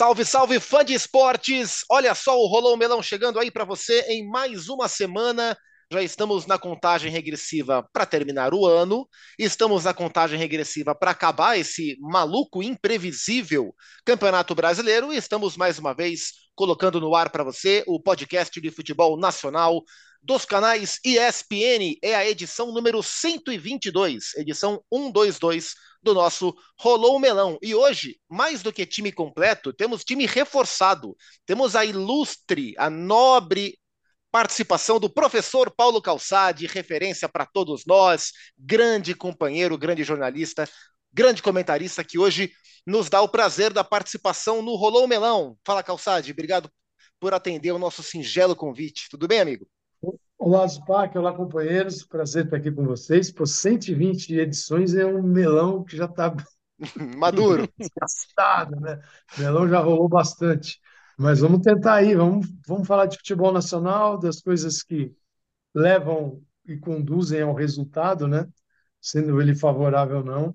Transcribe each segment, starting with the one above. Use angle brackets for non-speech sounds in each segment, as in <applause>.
Salve, salve, fã de esportes! Olha só o Rolou Melão chegando aí para você em mais uma semana. Já estamos na contagem regressiva para terminar o ano, estamos na contagem regressiva para acabar esse maluco, imprevisível Campeonato Brasileiro e estamos mais uma vez colocando no ar para você o podcast de futebol nacional dos canais ESPN. É a edição número 122, edição 122 do nosso Rolou Melão. E hoje, mais do que time completo, temos time reforçado. Temos a ilustre, a nobre participação do professor Paulo Calçade, referência para todos nós, grande companheiro, grande jornalista, grande comentarista que hoje nos dá o prazer da participação no Rolou Melão. Fala Calçade, obrigado por atender o nosso singelo convite. Tudo bem, amigo? Olá, Zupac, olá, companheiros. Prazer estar aqui com vocês. Por 120 edições é um melão que já está <laughs> maduro, desgastado, né? O melão já rolou bastante. Mas vamos tentar aí, vamos, vamos falar de futebol nacional, das coisas que levam e conduzem ao resultado, né? Sendo ele favorável ou não.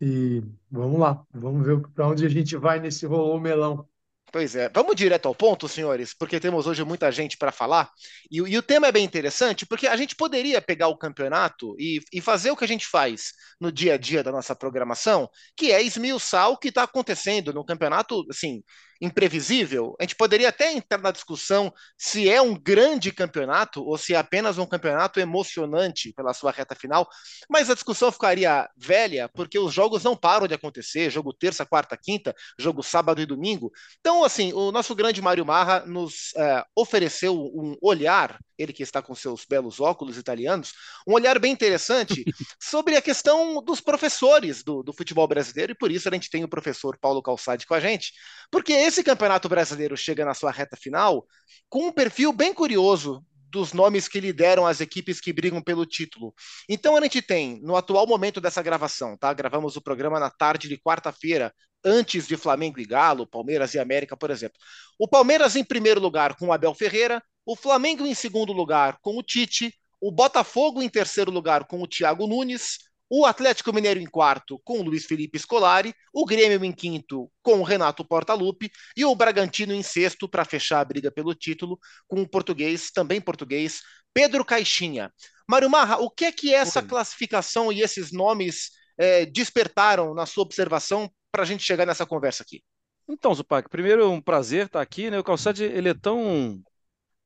E vamos lá, vamos ver para onde a gente vai nesse rolou melão. Pois é, vamos direto ao ponto, senhores, porque temos hoje muita gente para falar. E, e, o tema é bem interessante, porque a gente poderia pegar o campeonato e, e, fazer o que a gente faz no dia a dia da nossa programação, que é esmiuçar o que está acontecendo no campeonato, assim, imprevisível, a gente poderia até entrar na discussão se é um grande campeonato ou se é apenas um campeonato emocionante pela sua reta final, mas a discussão ficaria velha porque os jogos não param de acontecer, jogo terça, quarta, quinta, jogo sábado e domingo. Então, assim, o nosso grande Mário Marra nos é, ofereceu um olhar, ele que está com seus belos óculos italianos, um olhar bem interessante <laughs> sobre a questão dos professores do, do futebol brasileiro e por isso a gente tem o professor Paulo Calçade com a gente, porque esse Campeonato Brasileiro chega na sua reta final com um perfil bem curioso dos nomes que lideram as equipes que brigam pelo título. Então a gente tem, no atual momento dessa gravação, tá? Gravamos o programa na tarde de quarta-feira, antes de Flamengo e Galo, Palmeiras e América, por exemplo. O Palmeiras em primeiro lugar com o Abel Ferreira, o Flamengo em segundo lugar com o Tite, o Botafogo em terceiro lugar com o Thiago Nunes, o Atlético Mineiro em quarto com o Luiz Felipe Scolari, o Grêmio em quinto com o Renato Portaluppi e o Bragantino em sexto para fechar a briga pelo título com o português, também português, Pedro Caixinha. Mário Marra, o que é que essa classificação e esses nomes é, despertaram na sua observação para a gente chegar nessa conversa aqui? Então, Zupac, primeiro é um prazer estar aqui, né? O Calçade, ele é tão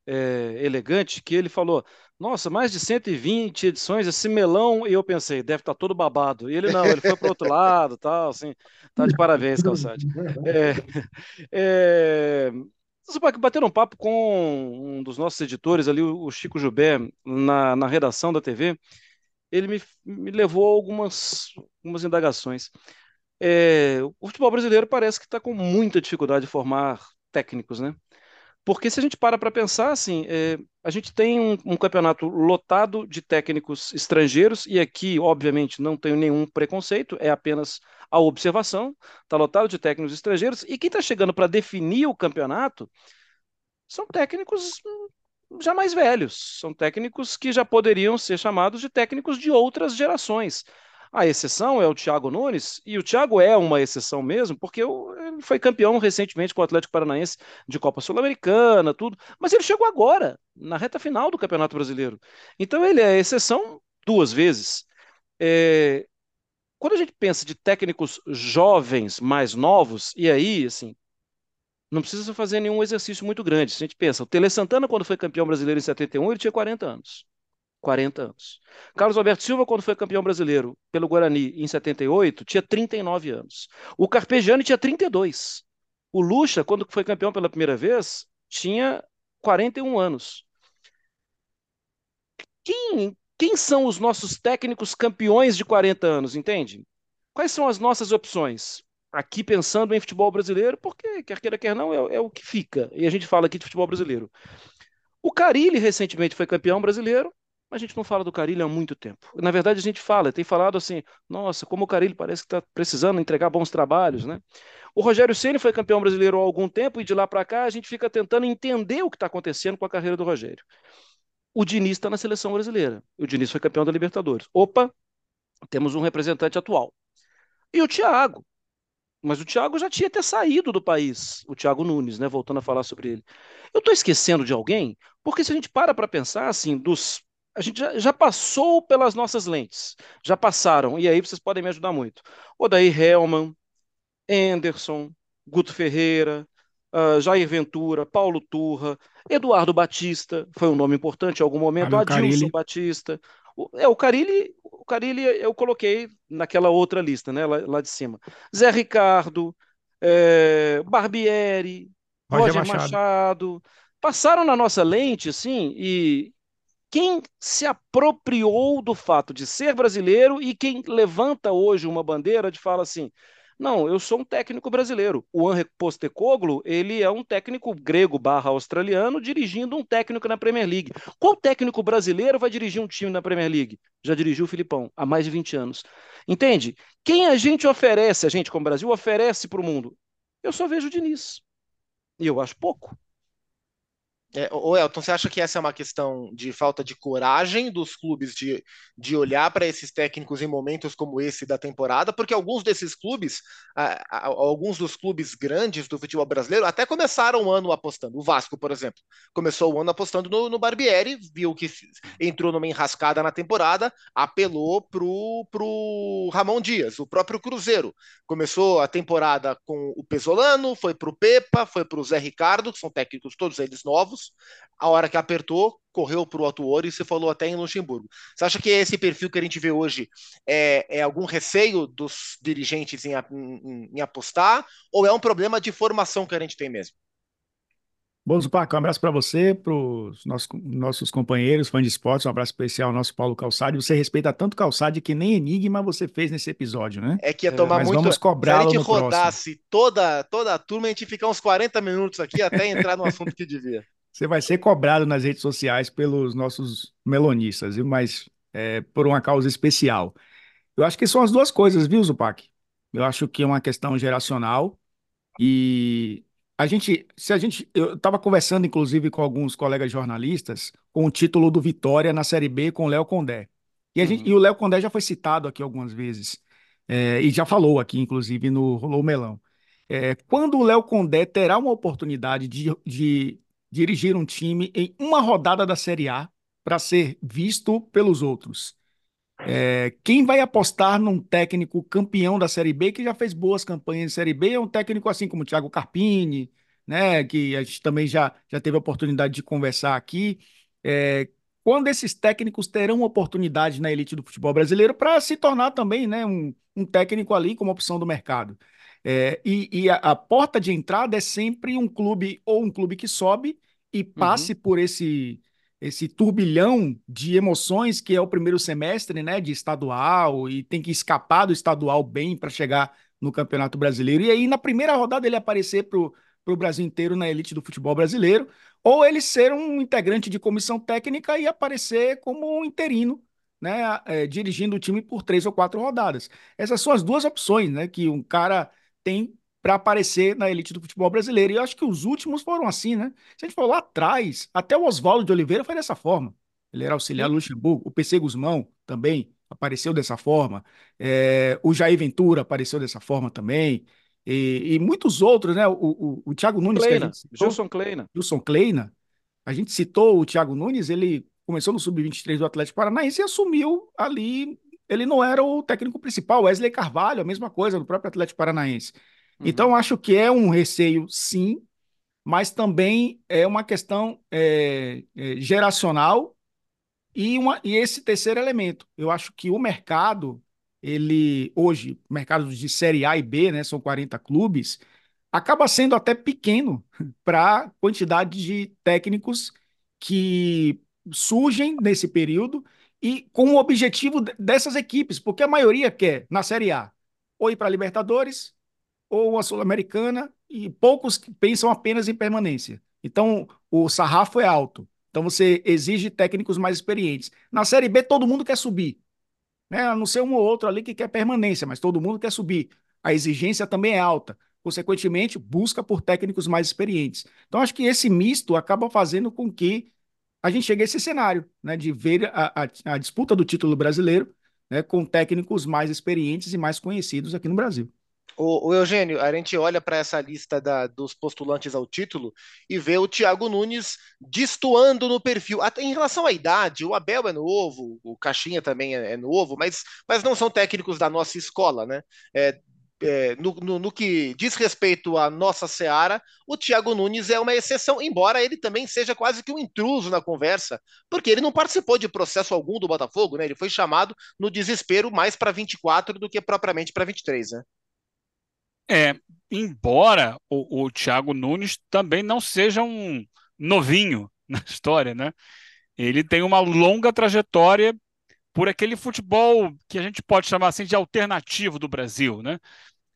é, elegante que ele falou: Nossa, mais de 120 edições, esse melão. E eu pensei: deve estar tá todo babado. E ele não, ele foi para o outro <laughs> lado, tal, assim. Tá de parabéns, Calçade. É, é, bater um papo com um dos nossos editores ali, o Chico Jubé, na, na redação da TV, ele me, me levou a algumas, algumas indagações. É, o futebol brasileiro parece que está com muita dificuldade de formar técnicos, né? Porque se a gente para para pensar, assim, é, a gente tem um, um, campeonato lotado de técnicos estrangeiros, e aqui, obviamente, não tenho nenhum preconceito, é apenas a observação, está lotado de técnicos estrangeiros, e quem está chegando para definir o campeonato são técnicos já mais velhos, são técnicos que já poderiam ser chamados de técnicos de outras gerações. A exceção é o Thiago Nunes, e o Thiago é uma exceção mesmo, porque ele foi campeão recentemente com o Atlético Paranaense de Copa Sul-Americana, tudo, mas ele chegou agora, na reta final do Campeonato Brasileiro. Então ele é exceção duas vezes. É... Quando a gente pensa de técnicos jovens, mais novos, e aí, assim, não precisa fazer nenhum exercício muito grande. Se a gente pensa, o Tele Santana, quando foi campeão brasileiro em 71, ele tinha 40 anos. 40 anos. Carlos Alberto Silva, quando foi campeão brasileiro pelo Guarani em 78, tinha 39 anos. O Carpegiani tinha 32. O Lucha, quando foi campeão pela primeira vez, tinha 41 anos. Quem, quem são os nossos técnicos campeões de 40 anos, entende? Quais são as nossas opções? Aqui pensando em futebol brasileiro, porque quer queira, quer não, é, é o que fica. E a gente fala aqui de futebol brasileiro. O Carilli recentemente foi campeão brasileiro, mas a gente não fala do Carilho há muito tempo. Na verdade, a gente fala, tem falado assim, nossa, como o Carilho parece que está precisando entregar bons trabalhos, né? O Rogério Ceni foi campeão brasileiro há algum tempo e de lá para cá a gente fica tentando entender o que está acontecendo com a carreira do Rogério. O Diniz está na seleção brasileira. O Diniz foi campeão da Libertadores. Opa, temos um representante atual. E o Thiago. mas o Thiago já tinha até saído do país, o Thiago Nunes, né? Voltando a falar sobre ele. Eu estou esquecendo de alguém, porque se a gente para para pensar assim, dos a gente já, já, passou pelas nossas lentes, já passaram, e aí vocês podem me ajudar muito. Odair Helman, Anderson, Guto Ferreira, uh, Jair Ventura, Paulo Turra, Eduardo Batista, foi um nome importante em algum momento, Adilson Carilli. Batista. O, é, o Carilli, o Carilli eu coloquei naquela outra lista, né, lá, lá de cima. Zé Ricardo, é, Barbieri, Roger, Roger Machado. Machado. passaram na nossa lente, assim, e quem se apropriou do fato de ser brasileiro e quem levanta hoje uma bandeira de fala assim, não, eu sou um técnico brasileiro. O Henrique Postecoglou, ele é um técnico grego barra australiano dirigindo um técnico na Premier League. Qual técnico brasileiro vai dirigir um time na Premier League? Já dirigiu o Filipão, há mais de 20 anos. Entende? Quem a gente oferece, a gente como Brasil, oferece para o mundo? Eu só vejo o Diniz. E eu acho pouco. É, Elton, você acha que essa é uma questão de falta de coragem dos clubes de, de olhar para esses técnicos em momentos como esse da temporada? Porque alguns desses clubes, a, a, alguns dos clubes grandes do futebol brasileiro, até começaram o ano apostando. O Vasco, por exemplo, começou o ano apostando no, no Barbieri, viu que entrou numa enrascada na temporada, apelou pro, pro Ramon Dias, o próprio Cruzeiro. Começou a temporada com o Pesolano, foi pro Pepa, foi pro Zé Ricardo, que são técnicos todos eles novos a hora que apertou, correu para o Atuori e você falou até em Luxemburgo. Você acha que esse perfil que a gente vê hoje é, é algum receio dos dirigentes em, em, em, apostar ou é um problema de formação que a gente tem mesmo? Bozo Paco, um abraço para você, para os nossos, nossos companheiros, fãs de esportes, um abraço especial ao nosso Paulo Calçade. Você respeita tanto Calçade que nem enigma você fez nesse episódio, né? É que ia tomar é, muito. Vamos cobrar Se a gente rodasse toda, toda a turma, a gente ficar uns 40 minutos aqui até entrar no assunto que devia. Você vai ser cobrado nas redes sociais pelos nossos melonistas, viu? mas é, por uma causa especial. Eu acho que são as duas coisas, viu, Zupac? Eu acho que é uma questão geracional e a gente, se a gente, eu estava conversando inclusive com alguns colegas jornalistas com o título do Vitória na Série B com o Léo Condé. E, a gente, uhum. e o Léo Condé já foi citado aqui algumas vezes é, e já falou aqui, inclusive, no Rolou Melão. É, quando o Léo Condé terá uma oportunidade de, de dirigir um time em uma rodada da Série A para ser visto pelos outros. É, quem vai apostar num técnico campeão da Série B, que já fez boas campanhas de Série B, é um técnico assim como o Thiago Carpini, né, que a gente também já, já teve a oportunidade de conversar aqui. É, quando esses técnicos terão oportunidade na elite do futebol brasileiro para se tornar também né, um, um técnico ali como opção do mercado? É, e, e a, a, porta de entrada é sempre um clube ou um clube que sobe e passe uhum. por esse esse turbilhão de emoções que é o primeiro semestre, né, de estadual e tem que escapar do estadual bem para chegar no Campeonato Brasileiro. E aí na primeira rodada ele aparecer para o Brasil inteiro na elite do futebol brasileiro, ou ele ser um integrante de comissão técnica e aparecer como um interino né, é, dirigindo o time por três ou quatro rodadas. Essas são as duas opções, né, que um cara tem para aparecer na elite do futebol brasileiro. E eu acho que os últimos foram assim, né? Se a gente for lá atrás, até o Oswaldo de Oliveira foi dessa forma. Ele era auxiliar do Luxemburgo. O PC Guzmão também apareceu dessa forma. É, o Jair Ventura apareceu dessa forma também. E, e muitos outros, né? O, o, o Thiago Nunes. Kleina, citou, Gilson Kleina. Gilson Kleina. A gente citou o Thiago Nunes, ele começou no Sub-23 do Atlético Paranaense e assumiu ali ele não era o técnico principal. Wesley Carvalho, a mesma coisa, no próprio Atlético Paranaense. Uhum. Então, acho que é um receio, sim, mas também é uma questão é, é, geracional e, uma, e esse terceiro elemento. Eu acho que o mercado, ele hoje, mercado de Série A e B, né, são 40 clubes, acaba sendo até pequeno <laughs> para a quantidade de técnicos que surgem nesse período e com o objetivo dessas equipes, porque a maioria quer, na Série A, ou ir para a Libertadores, ou uma Sul-Americana, e poucos pensam apenas em permanência. Então, o sarrafo é alto. Então, você exige técnicos mais experientes. Na Série B, todo mundo quer subir. Né? A não ser um ou outro ali que quer permanência, mas todo mundo quer subir. A exigência também é alta. Consequentemente, busca por técnicos mais experientes. Então, acho que esse misto acaba fazendo com que a gente chegue a esse cenário, né, de ver a, a, a disputa do título brasileiro né, com técnicos mais experientes e mais conhecidos aqui no Brasil. O, o, Eugênio, a gente olha para essa lista da, dos postulantes ao título e vê o Thiago Nunes destoando no perfil. Até em relação à idade, o Abel é novo, o Caixinha também é, é novo, mas, mas não são técnicos da nossa escola, né? É, é, no, no, no, que diz respeito à nossa seara, o Thiago Nunes é uma exceção, embora ele também seja quase que um intruso na conversa, porque ele não participou de processo algum do Botafogo, né? Ele foi chamado no desespero mais para 24 do que propriamente para 23, né? É, embora o, o Thiago Nunes também não seja um novinho na história, né? Ele tem uma longa trajetória por aquele futebol que a gente pode chamar assim de alternativo do Brasil, né?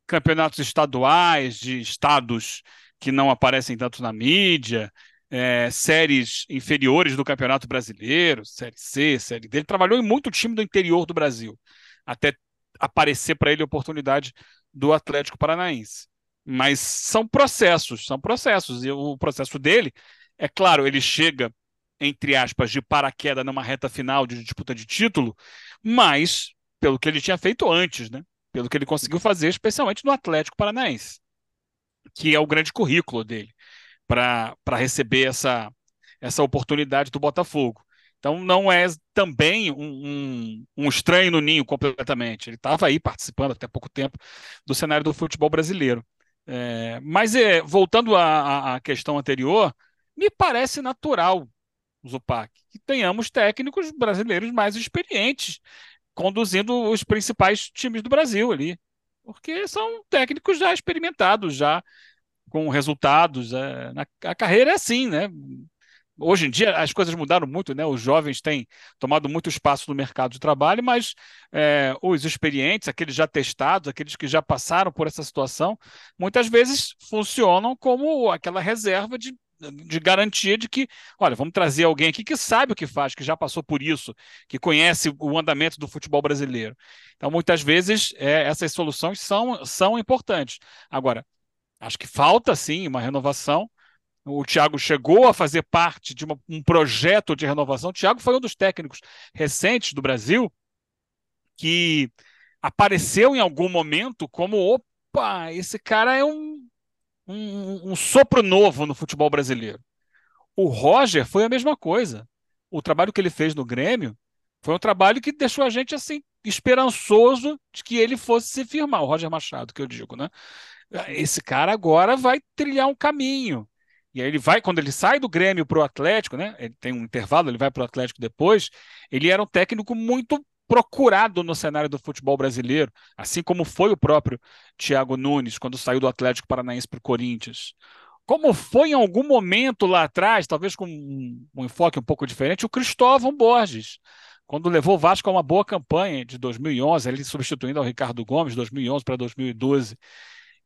Campeonatos estaduais de estados que não aparecem tanto na mídia, é, séries inferiores do Campeonato Brasileiro, Série C, Série D. Ele trabalhou em muito time do interior do Brasil, até aparecer para ele a oportunidade do Atlético Paranaense. Mas são processos, são processos. E o processo dele, é claro, ele chega, entre aspas, de paraquedas numa reta final de disputa de título, mas pelo que ele tinha feito antes, né? Pelo que ele conseguiu fazer, especialmente no Atlético Paranaense, que é o grande currículo dele, para receber essa, essa oportunidade do Botafogo. Então não é também um, um, um estranho no ninho completamente. Ele estava aí participando até pouco tempo do cenário do futebol brasileiro. É, mas é, voltando à, à, questão anterior, me parece natural, Zupac, que tenhamos técnicos brasileiros mais experientes conduzindo os principais times do Brasil ali. Porque são técnicos já experimentados, já com resultados. É, na, a carreira é assim, né? Hoje em dia as coisas mudaram muito, né? Os jovens têm tomado muito espaço no mercado de trabalho, mas é, os experientes, aqueles já testados, aqueles que já passaram por essa situação, muitas vezes funcionam como aquela reserva de, de garantia de que, olha, vamos trazer alguém aqui que sabe o que faz, que já passou por isso, que conhece o andamento do futebol brasileiro. Então, muitas vezes é, essas soluções são, são importantes. Agora, acho que falta sim uma renovação o Thiago chegou a fazer parte de uma, um projeto de renovação. O Thiago foi um dos técnicos recentes do Brasil que apareceu em algum momento como opa, esse cara é um, um, um sopro novo no futebol brasileiro. O Roger foi a mesma coisa. O trabalho que ele fez no Grêmio foi um trabalho que deixou a gente assim esperançoso de que ele fosse se firmar. O Roger Machado, que eu digo, né? Esse cara agora vai trilhar um caminho. E aí ele vai, quando ele sai do Grêmio para o Atlético, né? Ele tem um intervalo, ele vai para o Atlético depois. Ele era um técnico muito procurado no cenário do futebol brasileiro, assim como foi o próprio Thiago Nunes quando saiu do Atlético Paranaense para o Corinthians. Como foi em algum momento lá atrás, talvez com um, enfoque um pouco diferente, o Cristóvão Borges, quando levou o Vasco a uma boa campanha de 2011, ele substituindo ao Ricardo Gomes, 2011 para 2012.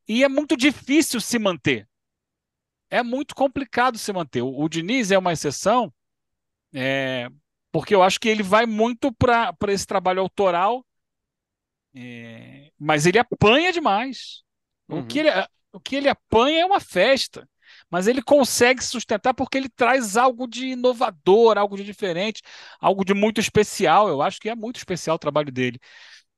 E é muito difícil se manter é muito complicado se manter. O, o Diniz é uma exceção, é, porque eu acho que ele vai muito para esse trabalho autoral, é, mas ele apanha demais. Uhum. O, que ele, o que ele apanha é uma festa, mas ele consegue sustentar porque ele traz algo de inovador, algo de diferente, algo de muito especial. Eu acho que é muito especial o trabalho dele.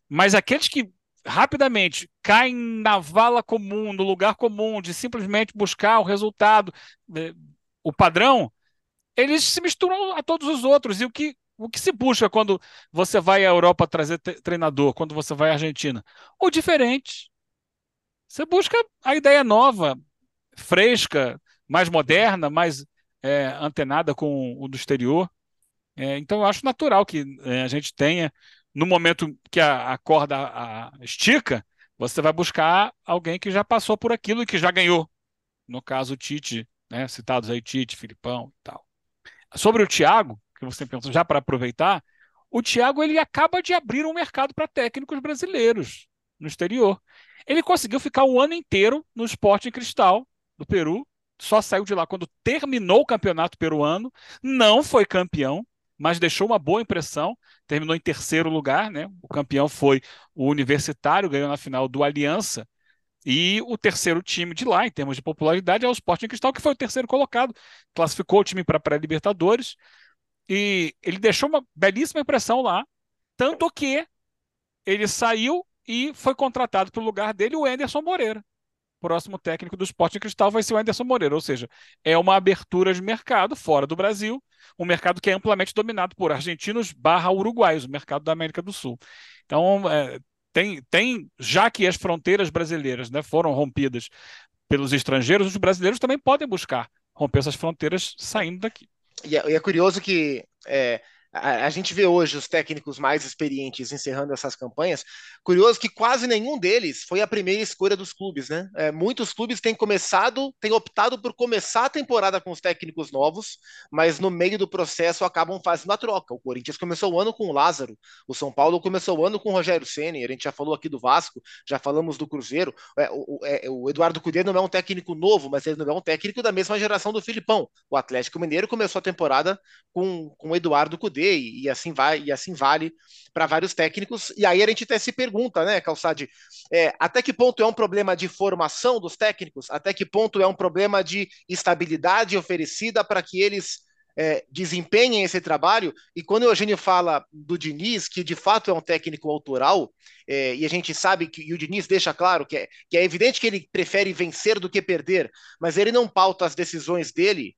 Mas aqueles que rapidamente caem na vala comum, no lugar comum, de simplesmente buscar o resultado, né, o padrão, eles se misturam a todos os outros. E o que, o que se busca quando você vai à Europa trazer treinador, quando você vai à Argentina? O diferente. Você busca a ideia nova, fresca, mais moderna, mais é, antenada com o do exterior. É, então, eu acho natural que é, a gente tenha no momento que a, a corda a, estica, você vai buscar alguém que já passou por aquilo e que já ganhou. No caso, o Tite, né? citados aí Tite, Filipão e tal. Sobre o Thiago, que você pensou já para aproveitar, o Thiago ele acaba de abrir um mercado para técnicos brasileiros no exterior. Ele conseguiu ficar um ano inteiro no Sporting Cristal do Peru, só saiu de lá quando terminou o campeonato peruano, não foi campeão, mas deixou uma boa impressão. Terminou em terceiro lugar, né? O campeão foi o Universitário, ganhou na final do Aliança. E o terceiro time de lá, em termos de popularidade, é o Sporting Cristal, que foi o terceiro colocado. Classificou o time para pré-Libertadores. E ele deixou uma belíssima impressão lá. Tanto que ele saiu e foi contratado para o lugar dele o Anderson Moreira. Próximo técnico do Esporte Cristal vai ser o Anderson Moreira, ou seja, é uma abertura de mercado fora do Brasil, um mercado que é amplamente dominado por argentinos barra uruguaios, o mercado da América do Sul. Então, é, tem, tem, já que as fronteiras brasileiras né, foram rompidas pelos estrangeiros, os brasileiros também podem buscar romper essas fronteiras saindo daqui. E é, e é curioso que é, a, gente vê hoje os técnicos mais experientes encerrando essas campanhas. Curioso que quase nenhum deles foi a primeira escolha dos clubes, né? É, muitos clubes têm começado, têm optado por começar a temporada com os técnicos novos, mas no meio do processo acabam fazendo a troca. O Corinthians começou o ano com o Lázaro, o São Paulo começou o ano com o Rogério Ceni. A gente já falou aqui do Vasco, já falamos do Cruzeiro. É, o, é, o, Eduardo Cudê não é um técnico novo, mas ele não é um técnico da mesma geração do Filipão. O Atlético Mineiro começou a temporada com, com o Eduardo Cudê e, assim vai e assim vale para vários técnicos. E aí a gente até se pergunta, né, Calçade, é, até que ponto é um problema de formação dos técnicos? Até que ponto é um problema de estabilidade oferecida para que eles é, desempenhem esse trabalho. E quando o Eugênio fala do Diniz, que de fato é um técnico autoral, é, e a gente sabe que o Diniz deixa claro que é, que é evidente que ele prefere vencer do que perder, mas ele não pauta as decisões dele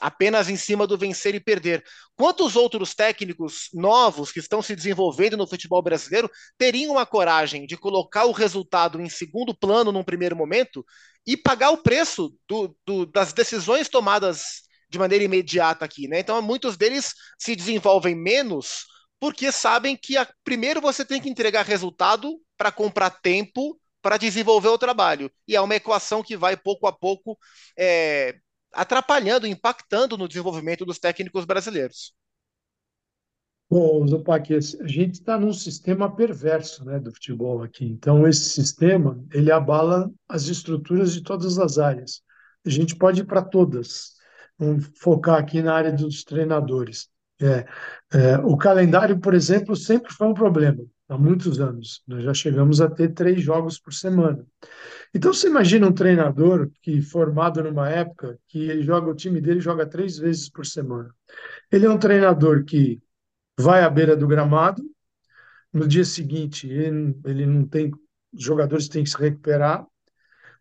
apenas em cima do vencer e perder. Quantos outros técnicos novos que estão se desenvolvendo no futebol brasileiro teriam a coragem de colocar o resultado em segundo plano num primeiro momento e pagar o preço do, do, das decisões tomadas de maneira imediata aqui, né? Então, muitos deles se desenvolvem menos porque sabem que a, primeiro você tem que entregar resultado para comprar tempo para desenvolver o trabalho. E é uma equação que vai pouco a pouco é, atrapalhando, impactando no desenvolvimento dos técnicos brasileiros. Bom, Zupac, a gente está num sistema perverso né, do futebol aqui. Então, esse sistema ele abala as estruturas de todas as áreas. A gente pode ir para todas. Vamos focar aqui na área dos treinadores. É, é, o calendário, por exemplo, sempre foi um problema há muitos anos. Nós já chegamos a ter três jogos por semana. Então, você imagina um treinador que, formado numa época, que ele joga, o time dele joga três vezes por semana. Ele é um treinador que vai à beira do gramado, no dia seguinte ele, ele não tem, os jogadores têm que se recuperar,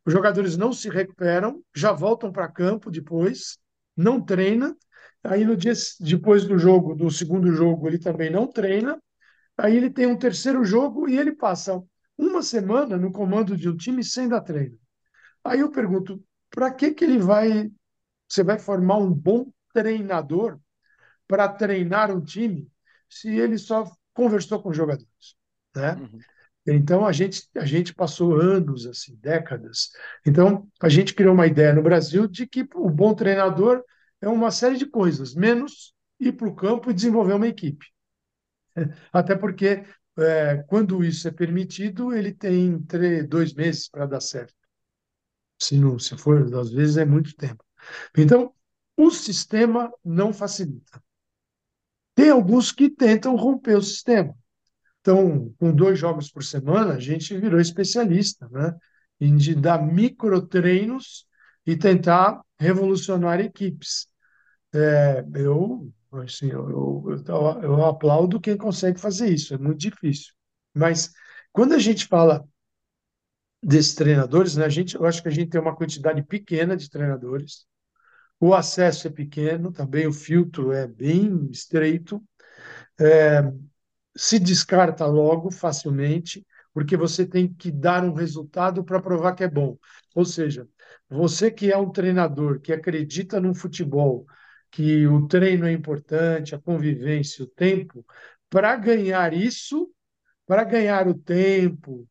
os jogadores não se recuperam, já voltam para campo depois, não treina, aí no dia depois do jogo, do segundo jogo, ele também não treina, aí ele tem um terceiro jogo e ele passa uma semana no comando de um time sem dar treino. Aí eu pergunto, para que que ele vai, você vai formar um bom treinador para treinar um time se ele só conversou com jogadores, né? Uhum. Então a gente a gente passou anos assim, décadas. Então a gente criou uma ideia no Brasil de que o bom treinador é uma série de coisas, menos ir para o campo e desenvolver uma equipe. <laughs> Até porque é, quando isso é permitido, ele tem três, dois meses para dar certo. Se não, se for, às vezes é muito tempo. Então, o sistema não facilita. Tem alguns que tentam romper o sistema. Então, com dois jogos por semana, a gente virou especialista, né? Em de dar microtreinos e tentar revolucionar equipes. É, eu Assim, eu, eu, eu aplaudo quem consegue fazer isso, é muito difícil. Mas quando a gente fala desses treinadores, né, a gente, eu acho que a gente tem uma quantidade pequena de treinadores, o acesso é pequeno, também o filtro é bem estreito, é, se descarta logo, facilmente, porque você tem que dar um resultado para provar que é bom. Ou seja, você que é um treinador que acredita no futebol, que o treino é importante, a convivência, o tempo, para ganhar isso, para ganhar o tempo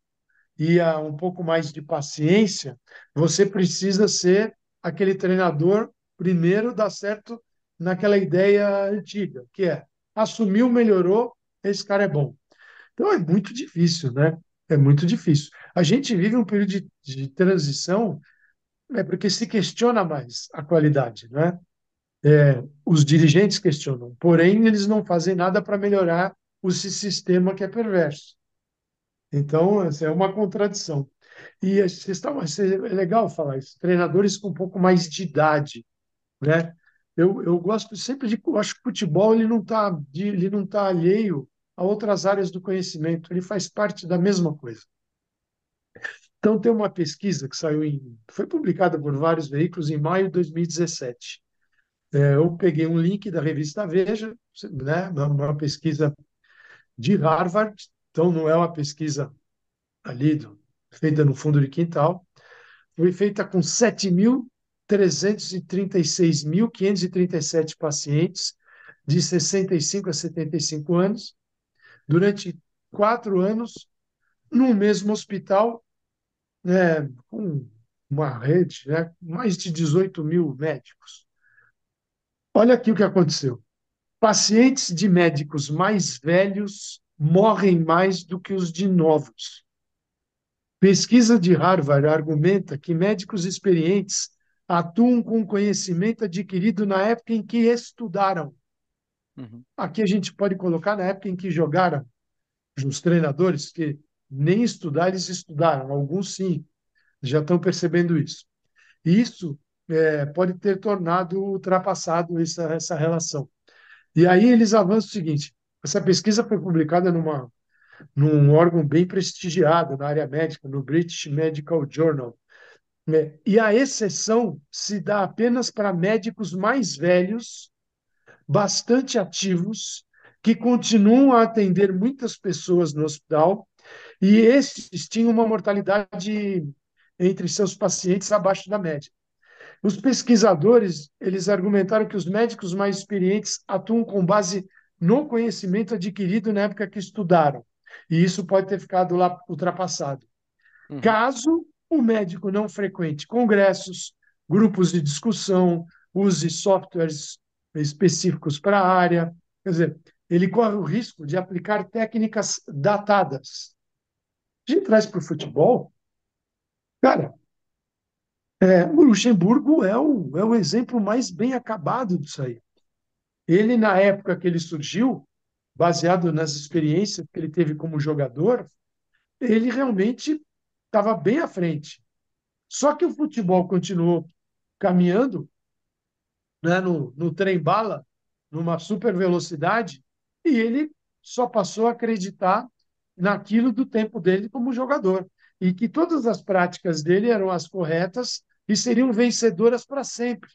e a, um pouco mais de paciência, você precisa ser aquele treinador primeiro dar certo naquela ideia antiga, que é assumiu, melhorou, esse cara é bom. Então é muito difícil, né? É muito difícil. A gente vive um período de, de transição, é porque se questiona mais a qualidade, né? É, os dirigentes questionam, porém eles não fazem nada para melhorar o sistema que é perverso. Então, essa é uma contradição. E estão, é legal falar isso, treinadores com um pouco mais de idade, né? Eu, eu gosto sempre de, eu acho que o futebol ele não está ele não tá alheio a outras áreas do conhecimento, ele faz parte da mesma coisa. Então, tem uma pesquisa que saiu em. foi publicada por vários veículos em maio de 2017. É, eu peguei um link da revista Veja, né, uma pesquisa de Harvard, então não é uma pesquisa ali do, feita no fundo de quintal, foi feita com 7.336.537 pacientes de 65 a 75 anos, durante quatro anos, no mesmo hospital, né, com uma rede, né, mais de 18 mil médicos. Olha aqui o que aconteceu. Pacientes de médicos mais velhos morrem mais do que os de novos. Pesquisa de Harvard argumenta que médicos experientes atuam com conhecimento adquirido na época em que estudaram. Uhum. Aqui a gente pode colocar na época em que jogaram. Os treinadores que nem estudar eles estudaram, alguns sim, já estão percebendo isso. Isso é, pode ter tornado ultrapassado essa, essa relação. E aí eles avançam o seguinte: essa pesquisa foi publicada numa, num órgão bem prestigiado na área médica, no British Medical Journal. Né? E a exceção se dá apenas para médicos mais velhos, bastante ativos, que continuam a atender muitas pessoas no hospital, e esses tinham uma mortalidade entre seus pacientes abaixo da média. Os pesquisadores, eles argumentaram que os médicos mais experientes atuam com base no conhecimento adquirido na época que estudaram. E isso pode ter ficado lá ultrapassado. Uhum. Caso o médico não frequente congressos, grupos de discussão, use softwares específicos para a área, quer dizer, ele corre o risco de aplicar técnicas datadas. A gente traz para o futebol, cara, é, o Luxemburgo é o, é o exemplo mais bem acabado disso aí. Ele, na época que ele surgiu, baseado nas experiências que ele teve como jogador, ele realmente estava bem à frente. Só que o futebol continuou caminhando né, no, no trem-bala, numa super velocidade, e ele só passou a acreditar naquilo do tempo dele como jogador. E que todas as práticas dele eram as corretas e seriam vencedoras para sempre.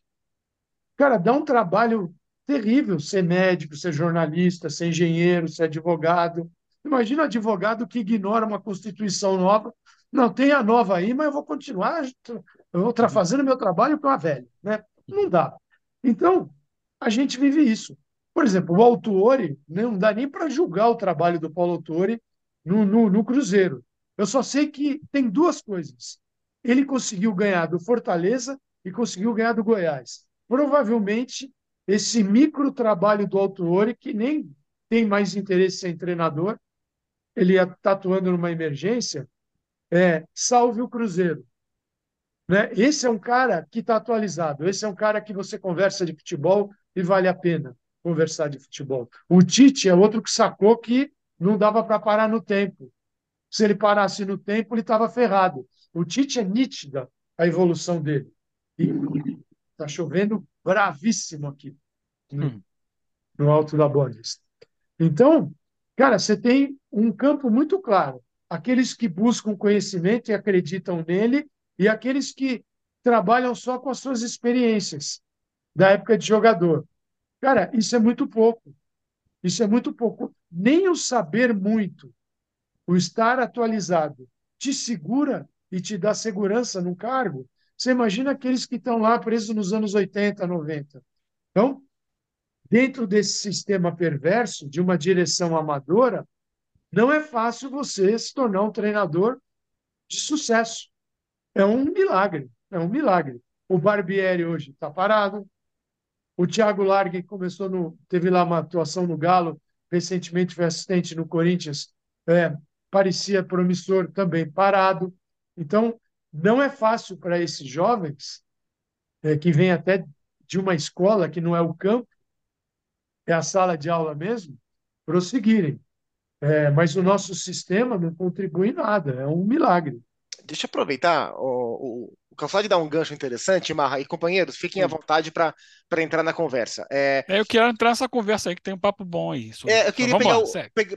Cara, dá um trabalho terrível ser médico, ser jornalista, ser engenheiro, ser advogado. Imagina advogado que ignora uma Constituição nova. Não, tem a nova aí, mas eu vou continuar, eu vou fazendo meu trabalho com a velha. Né? Não dá. Então, a gente vive isso. Por exemplo, o Autuori, não dá nem para julgar o trabalho do Paulo Autuori no, no, no Cruzeiro. Eu só sei que tem duas coisas. Ele conseguiu ganhar do Fortaleza e conseguiu ganhar do Goiás. Provavelmente esse micro trabalho do Autuori, que nem tem mais interesse em treinador, ele está atuando numa emergência, é, salve o Cruzeiro. Né? Esse é um cara que está atualizado, esse é um cara que você conversa de futebol e vale a pena conversar de futebol. O Tite é outro que sacou que não dava para parar no tempo. Se ele parasse no tempo, ele estava ferrado. O Tite é nítida a evolução dele. E está chovendo bravíssimo aqui no, hum. no alto da Boa Vista. Então, cara, você tem um campo muito claro. Aqueles que buscam conhecimento e acreditam nele, e aqueles que trabalham só com as suas experiências da época de jogador. Cara, isso é muito pouco. Isso é muito pouco. Nem o saber muito, o estar atualizado, te segura e te dá segurança no cargo. Você imagina aqueles que estão lá presos nos anos 80, 90. Então, dentro desse sistema perverso, de uma direção amadora, não é fácil você se tornar um treinador de sucesso. É um milagre, é um milagre. O Barbieri hoje está parado. O Thiago Largue começou no, teve lá uma atuação no Galo, recentemente foi assistente no Corinthians, é, parecia promissor, também parado. Então, não é fácil para esses jovens é, que vêm até de uma escola que não é o campo, é a sala de aula mesmo, prosseguirem. É, mas o nosso sistema não contribui em nada, é um milagre. Deixa eu aproveitar o, o, o cansado de dar um gancho interessante, Marra, e companheiros, fiquem à vontade para entrar na conversa. É, é, eu quero entrar nessa conversa aí, que tem um papo bom aí. É, eu queria pegar, o,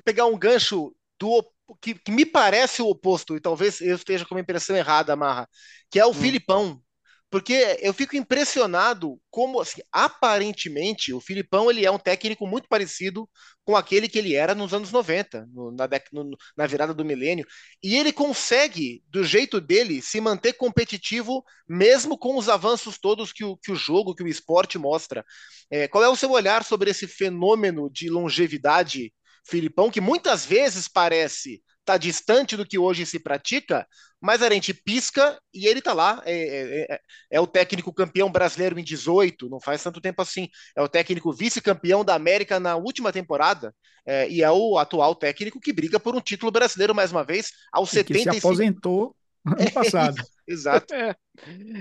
pegar um gancho do, que, que, me parece o oposto, e talvez eu esteja com uma impressão errada, Marra, que é o hum. Filipão. Porque eu fico impressionado como, assim, aparentemente, o Filipão ele é um técnico muito parecido com aquele que ele era nos anos 90, no, na, no, na virada do milênio, e ele consegue, do jeito dele, se manter competitivo, mesmo com os avanços todos que o, que o jogo, que o esporte mostra. É, qual é o seu olhar sobre esse fenômeno de longevidade Filipão, que muitas vezes parece estar tá distante do que hoje se pratica, mas a gente pisca e ele está lá. É, é, é, é, o técnico campeão brasileiro em 18, não faz tanto tempo assim. É o técnico vice-campeão da América na última temporada. É, e é o atual técnico que briga por um título brasileiro mais uma vez, aos e 75. Que se aposentou ano <laughs> passado. Exato. É.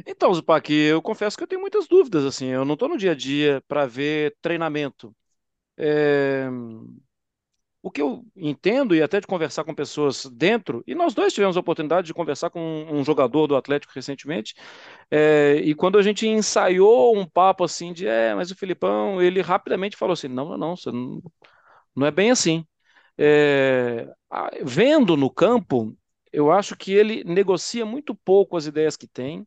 Então, Zupac, eu confesso que eu tenho muitas dúvidas. assim. Eu não estou no dia a dia para ver treinamento. É... O que eu entendo, e até de conversar com pessoas dentro, e nós dois tivemos a oportunidade de conversar com um, jogador do Atlético recentemente, é, e quando a gente ensaiou um papo assim de, é, mas o Filipão, ele rapidamente falou assim: não, não, não, não é bem assim. É, vendo no campo, eu acho que ele negocia muito pouco as ideias que tem,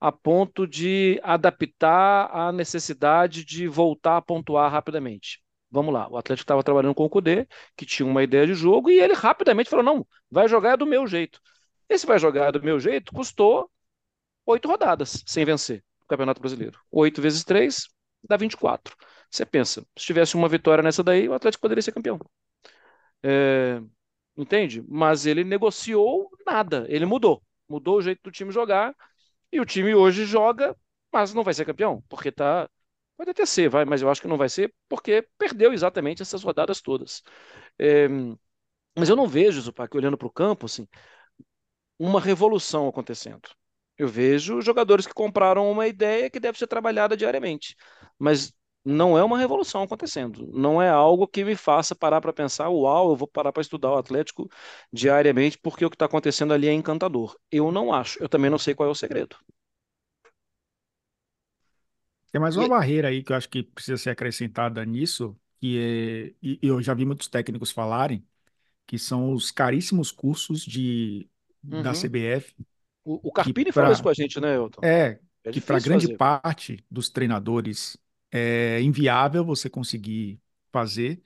a ponto de adaptar à necessidade de voltar a pontuar rapidamente. Vamos lá, o Atlético estava trabalhando com o Cudê, que tinha uma ideia de jogo, e ele rapidamente falou: não, vai jogar do meu jeito. Esse vai jogar do meu jeito custou oito rodadas sem vencer o Campeonato Brasileiro. Oito vezes três dá 24. Você pensa, se tivesse uma vitória nessa daí, o Atlético poderia ser campeão. É, entende? Mas ele negociou nada, ele mudou. Mudou o jeito do time jogar, e o time hoje joga, mas não vai ser campeão, porque está Pode até ser, vai, mas eu acho que não vai ser porque perdeu exatamente essas rodadas todas. É, mas eu não vejo, Zupac, olhando para o campo, assim, uma revolução acontecendo. Eu vejo jogadores que compraram uma ideia que deve ser trabalhada diariamente, mas não é uma revolução acontecendo. Não é algo que me faça parar para pensar, uau, eu vou parar para estudar o Atlético diariamente porque o que está acontecendo ali é encantador. Eu não acho. Eu também não sei qual é o segredo. Tem mais uma e... barreira aí que eu acho que precisa ser acrescentada nisso, que é, e eu já vi muitos técnicos falarem, que são os caríssimos cursos de, uhum. da CBF. O, o Carpini pra, falou isso com a gente, né, Elton? É, é que para grande fazer. parte dos treinadores é inviável você conseguir fazer.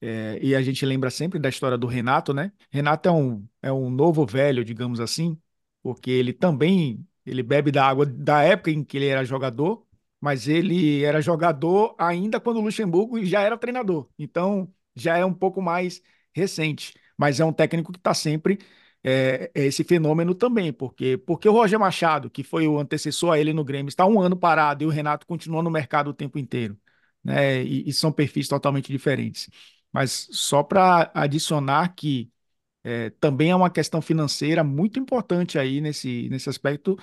É, e a gente lembra sempre da história do Renato, né? Renato é um, é um novo velho, digamos assim, porque ele também ele bebe da água da época em que ele era jogador, mas ele era jogador ainda quando o Luxemburgo já era treinador. Então, já é um pouco mais recente. Mas é um técnico que está sempre é, é, esse fenômeno também, porque porque o Roger Machado, que foi o antecessor a ele no Grêmio, está um ano parado e o Renato continua no mercado o tempo inteiro, né? E, e são perfis totalmente diferentes. Mas só para adicionar que é, também é uma questão financeira muito importante aí nesse, nesse aspecto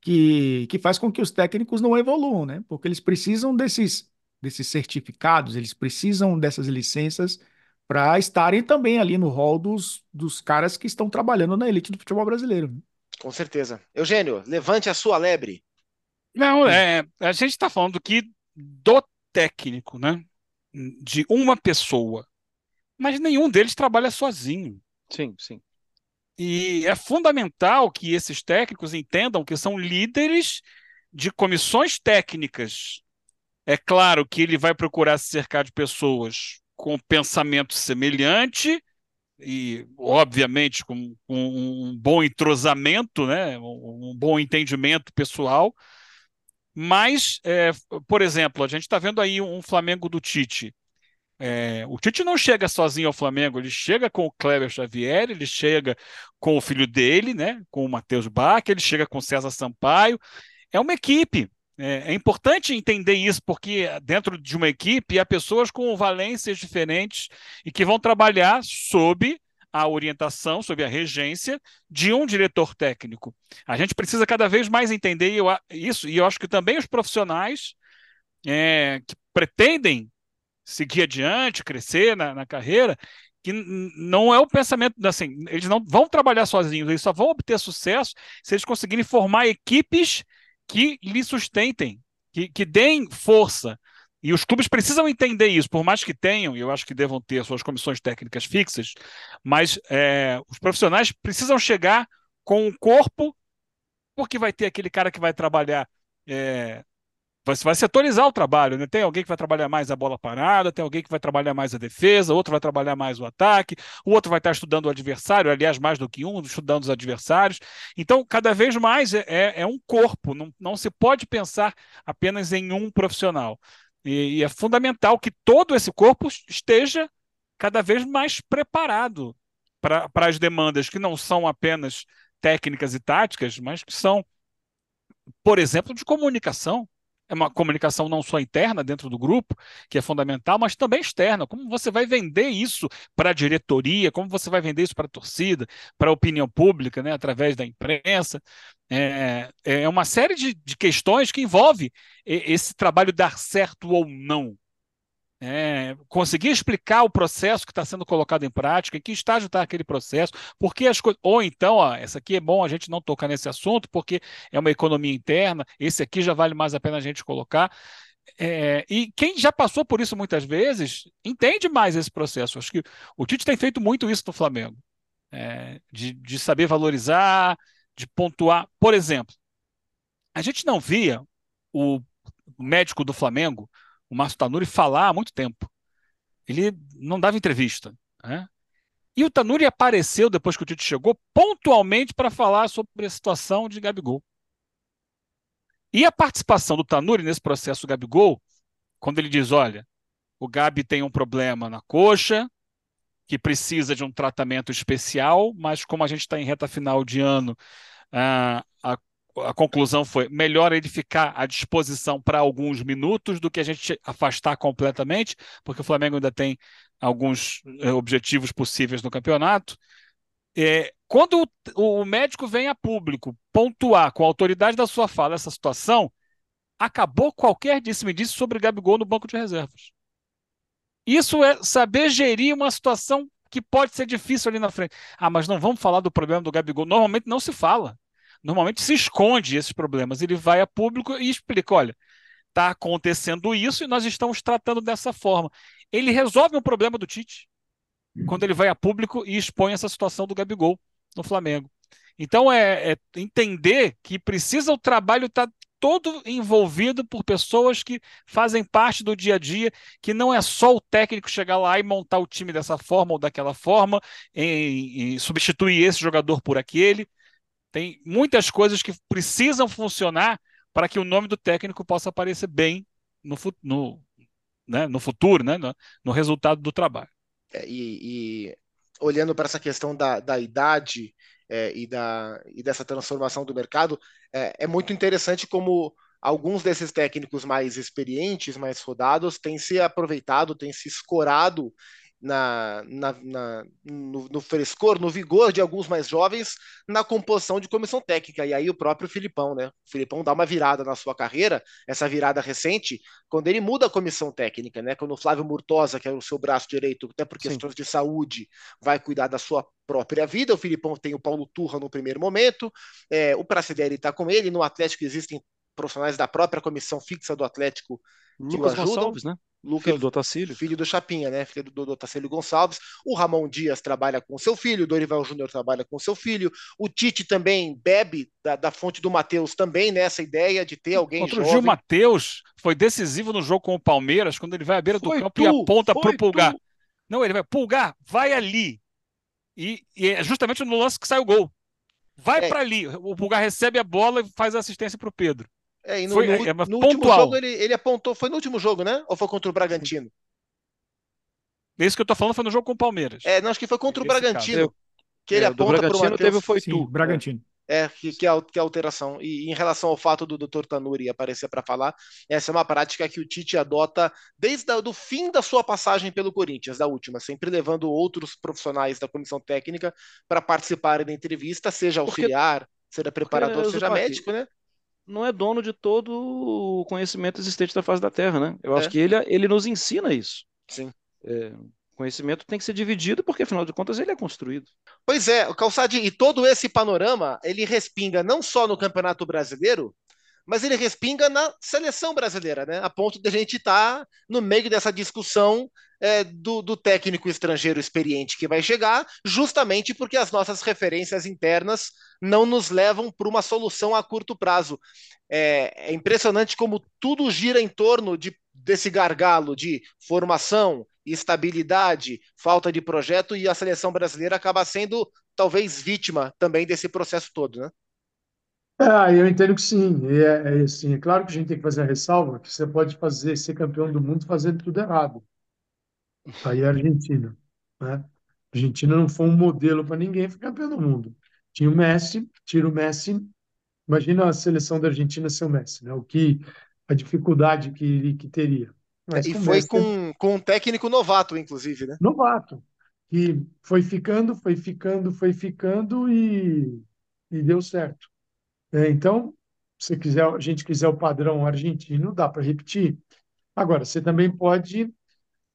que, que faz com que os técnicos não evoluam, né? Porque eles precisam desses, desses certificados, eles precisam dessas licenças para estarem também ali no rol dos, dos caras que estão trabalhando na elite do futebol brasileiro. Com certeza. Eugênio, levante a sua lebre. Não, é, a gente está falando aqui do técnico, né? De uma pessoa. Mas nenhum deles trabalha sozinho. Sim, sim. E é fundamental que esses técnicos entendam que são líderes de comissões técnicas. É claro que ele vai procurar se cercar de pessoas com pensamento semelhante e, obviamente, com, com um bom entrosamento, né? um bom entendimento pessoal. Mas, é, por exemplo, a gente está vendo aí um Flamengo do Tite é, o Tite não chega sozinho ao Flamengo, ele chega com o Kleber Xavier, ele chega com o filho dele, né, com o Matheus Bach, ele chega com o César Sampaio. É uma equipe. É, é, importante entender isso, porque dentro de uma equipe há pessoas com valências diferentes e que vão trabalhar sob a orientação, sob a regência de um diretor técnico. A gente precisa cada vez mais entender isso, e eu acho que também os profissionais é, que pretendem seguir adiante, crescer na, na carreira, que não é o pensamento, assim, eles não vão trabalhar sozinhos, eles só vão obter sucesso se eles conseguirem formar equipes que lhe sustentem, que, que deem força. E os clubes precisam entender isso, por mais que tenham, e eu acho que devam ter suas comissões técnicas fixas, mas é, os profissionais precisam chegar com um corpo, porque vai ter aquele cara que vai trabalhar é, você vai setorizar o trabalho, né? Tem alguém que vai trabalhar mais a bola parada, tem alguém que vai trabalhar mais a defesa, outro vai trabalhar mais o ataque, o outro vai estar estudando o adversário, aliás, mais do que um, estudando os adversários. Então, cada vez mais é, é, é um corpo, não, não se pode pensar apenas em um profissional. E, e é fundamental que todo esse corpo esteja cada vez mais preparado para as demandas que não são apenas técnicas e táticas, mas que são, por exemplo, de comunicação é uma comunicação não só interna dentro do grupo, que é fundamental, mas também externa. Como você vai vender isso para a diretoria, como você vai vender isso para a torcida, para a opinião pública, né, através da imprensa. É, é uma série de, de questões que envolve esse trabalho dar certo ou não. É, conseguir explicar o processo que está sendo colocado em prática, em que estágio está aquele processo, porque as coisas. Ou então, ó, essa aqui é bom a gente não tocar nesse assunto, porque é uma economia interna, esse aqui já vale mais a pena a gente colocar. É, e quem já passou por isso muitas vezes entende mais esse processo. Acho que o Tite tem feito muito isso no Flamengo, é, de, de saber valorizar, de pontuar. Por exemplo, a gente não via o médico do Flamengo o Márcio Tanuri falar há muito tempo. Ele não dava entrevista. Né? E o Tanuri apareceu, depois que o Tite chegou, pontualmente para falar sobre a situação de Gabigol. E a participação do Tanuri nesse processo Gabigol, quando ele diz: olha, o Gabi tem um problema na coxa, que precisa de um tratamento especial, mas como a gente está em reta final de ano, a, a a conclusão foi melhor ele ficar à disposição para alguns minutos do que a gente afastar completamente, porque o Flamengo ainda tem alguns é, objetivos possíveis no campeonato. É, quando o, o, médico vem a público pontuar com a autoridade da sua fala essa situação, acabou qualquer disse-me-disse sobre Gabigol no banco de reservas. Isso é saber gerir uma situação que pode ser difícil ali na frente. Ah, mas não vamos falar do problema do Gabigol. Normalmente não se fala normalmente se esconde esses problemas. Ele vai a público e explica: olha, está acontecendo isso e nós estamos tratando dessa forma. Ele resolve um problema do Tite quando ele vai a público e expõe essa situação do Gabigol no Flamengo. Então é, é entender que precisa o trabalho estar tá todo envolvido por pessoas que fazem parte do dia a dia, que não é só o técnico chegar lá e montar o time dessa forma ou daquela forma, e, e substituir esse jogador por aquele, tem muitas coisas que precisam funcionar para que o nome do técnico possa aparecer bem no, no, né, no futuro, né, no, no resultado do trabalho. É, e, e, olhando para essa questão da, da idade é, e, da, e dessa transformação do mercado, é, é muito interessante como alguns desses técnicos mais experientes, mais rodados, têm se aproveitado, têm se escorado na, na, na no, no, frescor, no vigor de alguns mais jovens na composição de comissão técnica. E aí o próprio Filipão, né? O Filipão dá uma virada na sua carreira, essa virada recente, quando ele muda a comissão técnica, né? Quando o Flávio Murtosa, que é o seu braço direito, até por questões Sim. de saúde, vai cuidar da sua própria vida. O Filipão tem o Paulo Turra no primeiro momento, é, o Pracidelli está com ele. No Atlético existem profissionais da própria comissão fixa do Atlético que Lucas o ajudam. Gonçalves, né? Lucas, filho do Otacílio. Filho do Chapinha, né? Filho do, do Otacílio Gonçalves. O Ramon Dias trabalha com seu filho, o Dorival Júnior trabalha com seu filho. O Tite também bebe da, da fonte do Matheus também, né? Essa ideia de ter alguém Outro jovem. Gil Matheus foi decisivo no jogo com o Palmeiras, quando ele vai à beira do campo tu, e aponta para o Pulgar. Tu. Não, ele vai, Pulgar, vai ali. E, e, é justamente no lance que sai o gol. Vai é. para ali. O Pulgar recebe a bola e faz a assistência para o Pedro. É, e no, foi, no, é, no último jogo ele, ele apontou. Foi no último jogo, né? Ou foi contra o Bragantino? Esse que eu tô falando foi no jogo com o Palmeiras. É, não, acho que foi contra o Bragantino. Eu, que ele é, aponta para o Matheus. teve foi Sim, tu. Bragantino. É, que, que, é, que é alteração. E em relação ao fato do Dr. Tanuri aparecer para falar, essa é uma prática que o Tite adota desde o fim da sua passagem pelo Corinthians, da última, sempre levando outros profissionais da comissão técnica para participarem da entrevista, seja auxiliar, porque, seja preparador, porque, seja médico, né? Não é dono de todo o conhecimento existente da face da Terra, né? Eu é. acho que ele, ele nos ensina isso. Sim. É, conhecimento tem que ser dividido porque, afinal de contas, ele é construído. Pois é, o Calçade, e todo esse panorama, ele respinga não só no Campeonato Brasileiro, mas ele respinga na seleção brasileira, né? A ponto de a gente estar tá no meio dessa discussão é, do, do, técnico estrangeiro experiente que vai chegar, justamente porque as nossas referências internas não nos levam para uma solução a curto prazo. É, é impressionante como tudo gira em torno de, desse gargalo de formação, estabilidade, falta de projeto, e a seleção brasileira acaba sendo talvez vítima também desse processo todo, né? Ah, eu entendo que sim. É, é, assim, é claro que a gente tem que fazer a ressalva que você pode fazer ser campeão do mundo fazendo tudo errado. Aí é a Argentina, né? A Argentina não foi um modelo para ninguém, foi campeão do mundo. Tinha o Messi, tira o Messi. Imagina a seleção da Argentina sem o Messi, né? O que a dificuldade que, que teria. Mas e com foi Messi, com, com um técnico novato, inclusive, né? Novato. Que foi ficando, foi ficando, foi ficando e, e deu certo. É, então, se quiser, a gente quiser o padrão argentino, dá para repetir. Agora, você também pode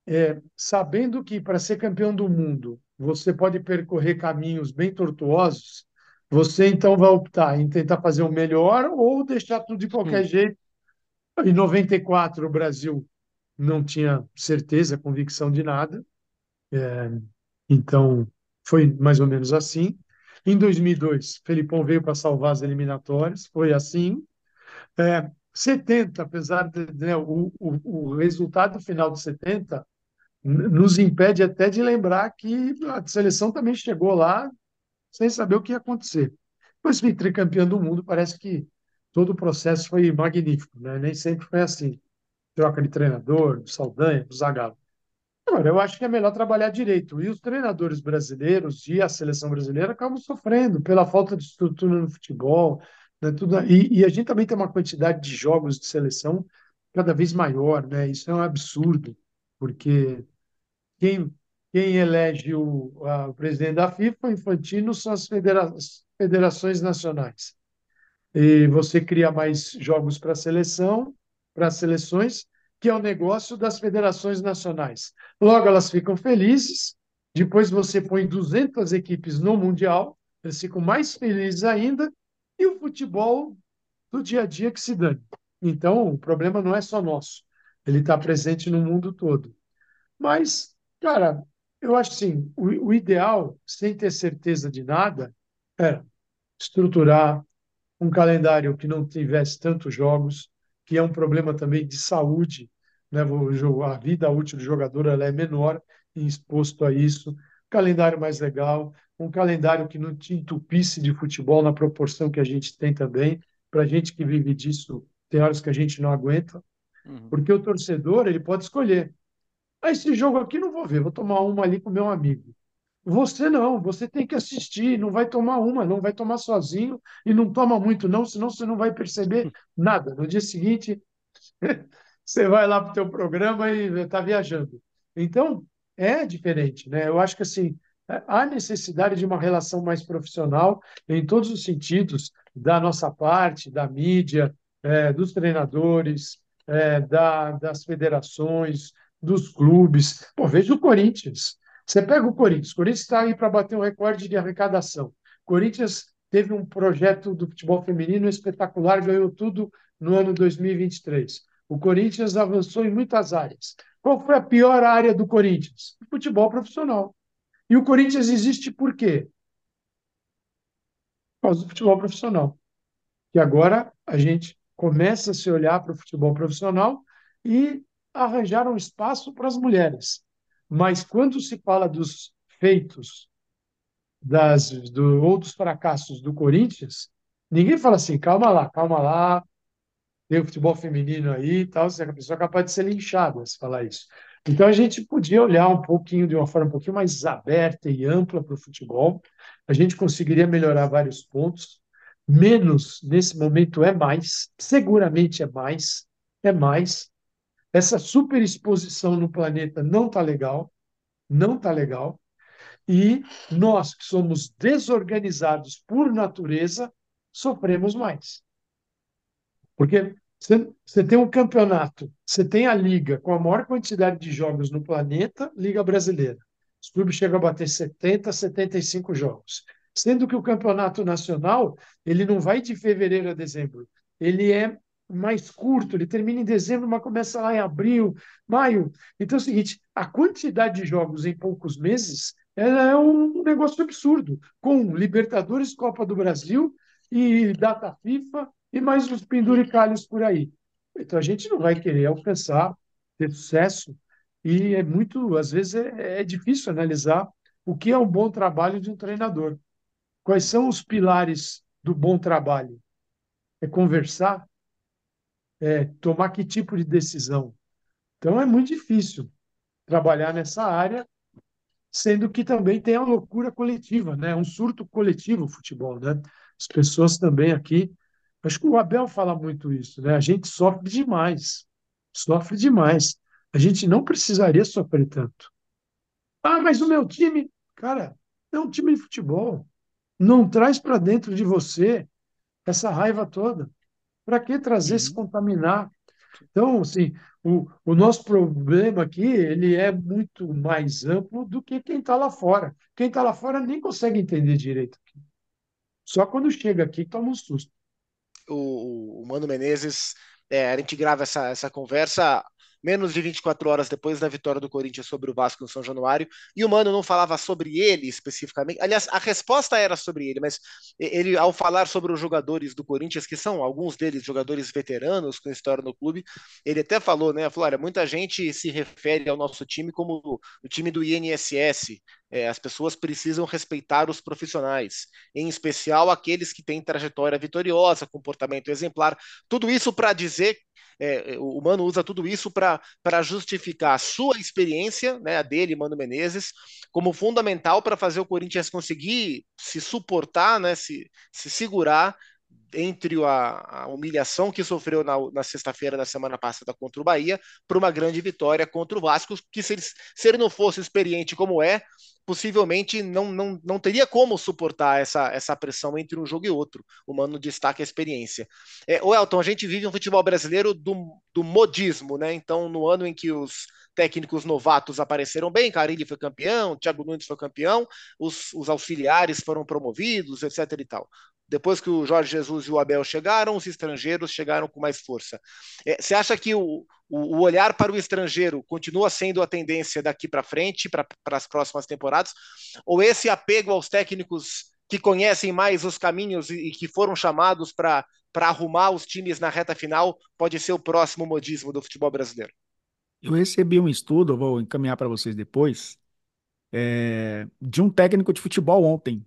é, sabendo que para ser campeão do mundo você pode percorrer caminhos bem tortuosos, você então vai optar em tentar fazer o melhor ou deixar tudo de qualquer hum. jeito. Em 94 o Brasil não tinha certeza, convicção de nada, é, então foi mais ou menos assim. Em 2002, Felipão veio para salvar as eliminatórias, foi assim. É, 70, apesar de né, o, o, o resultado final de 70 nos impede até de lembrar que a seleção também chegou lá sem saber o que ia acontecer. Depois foi tricampeão do mundo, parece que todo o processo foi magnífico, né? nem sempre foi assim. Troca de treinador, do Saldanha, do Zagallo. Agora, eu acho que é melhor trabalhar direito. E os treinadores brasileiros e a seleção brasileira acabam sofrendo pela falta de estrutura no futebol. Né? Tudo, e, e a gente também tem uma quantidade de jogos de seleção cada vez maior. Né? Isso é um absurdo, porque quem, quem elege o, a, o presidente da FIFA, Infantino, são as federa federações nacionais. E você cria mais jogos para seleção, para seleções, que é o negócio das federações nacionais. Logo, elas ficam felizes, depois você põe 200 equipes no Mundial, eles ficam mais felizes ainda, e o futebol do dia a dia que se dane. Então, o problema não é só nosso, ele está presente no mundo todo. Mas Cara, eu acho assim, o, o ideal, sem ter certeza de nada, era estruturar um calendário que não tivesse tantos jogos, que é um problema também de saúde, né? A vida útil do jogador ela é menor e exposto a isso. Calendário mais legal, um calendário que não te entupisse de futebol na proporção que a gente tem também. Para a gente que vive disso, tem horas que a gente não aguenta, uhum. porque o torcedor ele pode escolher. Ah, esse jogo aqui não vou ver, vou tomar uma ali com meu amigo. Você não, você tem que assistir, não vai tomar uma, não vai tomar sozinho e não toma muito não, senão você não vai perceber <laughs> nada. No dia seguinte, <laughs> você vai lá para o teu programa e está viajando. Então, é diferente, né? Eu acho que assim, há necessidade de uma relação mais profissional em todos os sentidos, da nossa parte, da mídia, é, dos treinadores, é, da, das federações, dos clubes. Pô, veja o Corinthians. Você pega o Corinthians, o Corinthians está aí para bater um recorde de arrecadação. O Corinthians teve um projeto do futebol feminino espetacular, ganhou tudo no ano 2023. O Corinthians avançou em muitas áreas. Qual foi a pior área do Corinthians? O futebol profissional. E o Corinthians existe por quê? Por causa do futebol profissional. E agora a gente começa a se olhar para o futebol profissional e arranjar um espaço para as mulheres. Mas quando se fala dos feitos das, do, ou dos fracassos do Corinthians, ninguém fala assim, calma lá, calma lá, tem o futebol feminino aí e tal, a pessoa é capaz de ser linchada se falar isso. Então a gente podia olhar um pouquinho, de uma forma um pouquinho mais aberta e ampla para o futebol, a gente conseguiria melhorar vários pontos, menos nesse momento é mais, seguramente é mais, é mais, essa superexposição no planeta não está legal, não está legal. E nós que somos desorganizados por natureza, sofremos mais. Porque você tem um campeonato, você tem a liga com a maior quantidade de jogos no planeta, Liga Brasileira. Os clubes chegam a bater 70, 75 jogos. Sendo que o campeonato nacional, ele não vai de fevereiro a dezembro. Ele é mais curto, ele termina em dezembro, mas começa lá em abril, maio. Então é o seguinte, a quantidade de jogos em poucos meses é um negócio absurdo, com Libertadores, Copa do Brasil e data FIFA e mais uns penduricalhos por aí. Então a gente não vai querer alcançar, ter sucesso, e é muito, às vezes, é, é difícil analisar o que é um bom trabalho de um treinador. Quais são os pilares do bom trabalho? É conversar? É tomar que tipo de decisão? Então é muito difícil trabalhar nessa área, sendo que também tem a loucura coletiva, né? Um surto coletivo o futebol, né? As pessoas também aqui, acho que o Abel fala muito isso, né? A gente sofre demais, sofre demais. A gente não precisaria sofrer tanto. Ah, mas o meu time, cara, é um time de futebol. Não traz para dentro de você essa raiva toda. Para que trazer, uhum. se contaminar? Então, assim, o, o nosso problema aqui ele é muito mais amplo do que quem está lá fora. Quem está lá fora nem consegue entender direito. Só quando chega aqui toma um susto. O, o Mano Menezes, é, a gente grava essa, essa conversa menos de 24 horas depois da vitória do Corinthians sobre o Vasco no São Januário, e o Mano não falava sobre ele especificamente. Aliás, a resposta era sobre ele, mas ele, ao falar sobre os jogadores do Corinthians, que são alguns deles jogadores veteranos com história no clube, ele até falou, né? Falou: muita gente se refere ao nosso time como o time do INSS. É, as pessoas precisam respeitar os profissionais, em especial aqueles que têm trajetória vitoriosa, comportamento exemplar. Tudo isso para dizer é, o Mano usa tudo isso para justificar a sua experiência, né, a dele, Mano Menezes, como fundamental para fazer o Corinthians conseguir se suportar, né, se, se segurar entre a, a, humilhação que sofreu na, na sexta-feira da semana passada contra o Bahia para uma grande vitória contra o Vasco, que se ele, se ele não fosse experiente como é, possivelmente não, não, não teria como suportar essa, essa pressão entre um jogo e outro. O Mano destaca a experiência. É, o Elton, a gente vive um futebol brasileiro do, do modismo, né? Então, no ano em que os técnicos novatos apareceram bem, Carilli foi campeão, Thiago Nunes foi campeão, os, os auxiliares foram promovidos, etc e tal. Depois que o Jorge Jesus e o Abel chegaram, os estrangeiros chegaram com mais força. É, você acha que o, o, olhar para o estrangeiro continua sendo a tendência daqui para frente, para as próximas temporadas? Ou esse apego aos técnicos que conhecem mais os caminhos e, e que foram chamados para arrumar os times na reta final pode ser o próximo modismo do futebol brasileiro? Eu recebi um estudo, vou encaminhar para vocês depois, é, de um técnico de futebol ontem,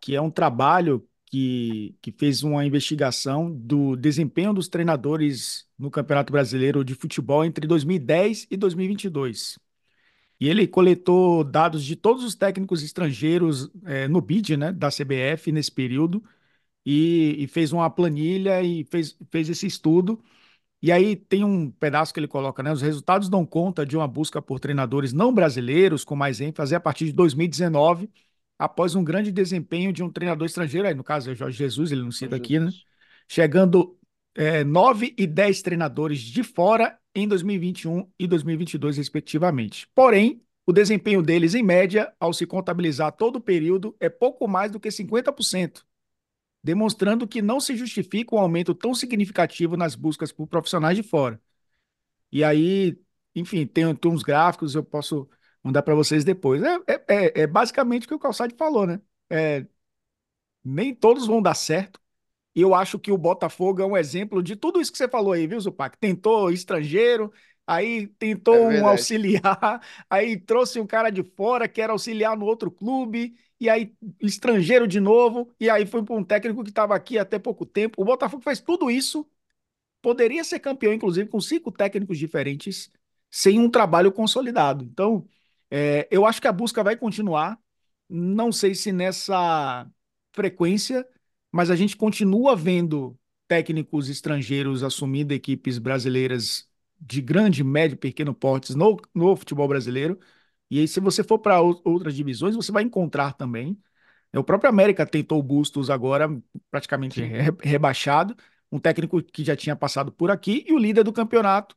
que é um trabalho que, que fez uma investigação do desempenho dos treinadores no Campeonato Brasileiro de Futebol entre 2010 e 2022. E ele coletou dados de todos os técnicos estrangeiros é, no BID, né, da CBF nesse período, e, e, fez uma planilha e fez, fez esse estudo. E aí tem um pedaço que ele coloca, né? Os resultados dão conta de uma busca por treinadores não brasileiros, com mais ênfase, a partir de 2019 após um grande desempenho de um treinador estrangeiro, aí no caso é Jorge Jesus, ele não cita aqui, né? Chegando é, 9 e 10 treinadores de fora em 2021 e 2022, respectivamente. Porém, o desempenho deles, em média, ao se contabilizar todo o período, é pouco mais do que 50%, demonstrando que não se justifica um aumento tão significativo nas buscas por profissionais de fora. E aí, enfim, tem, tem uns gráficos, eu posso mandar para vocês depois. É, é, é, é, basicamente o que o Calçade falou, né? É, nem todos vão dar certo. E eu acho que o Botafogo é um exemplo de tudo isso que você falou aí, viu, Zupac? Tentou estrangeiro, aí tentou é um auxiliar, <laughs> aí trouxe um cara de fora que era auxiliar no outro clube, e aí estrangeiro de novo, e aí foi para um técnico que estava aqui até pouco tempo. O Botafogo fez tudo isso, poderia ser campeão, inclusive, com cinco técnicos diferentes, sem um trabalho consolidado. Então, é, eu acho que a busca vai continuar, não sei se nessa frequência, mas a gente continua vendo técnicos estrangeiros assumindo equipes brasileiras de grande, médio, pequeno portes no, no futebol brasileiro. E aí, se você for para outras divisões, você vai encontrar também. O próprio América tentou o Bustos agora, praticamente re rebaixado, um técnico que já tinha passado por aqui, e o líder do campeonato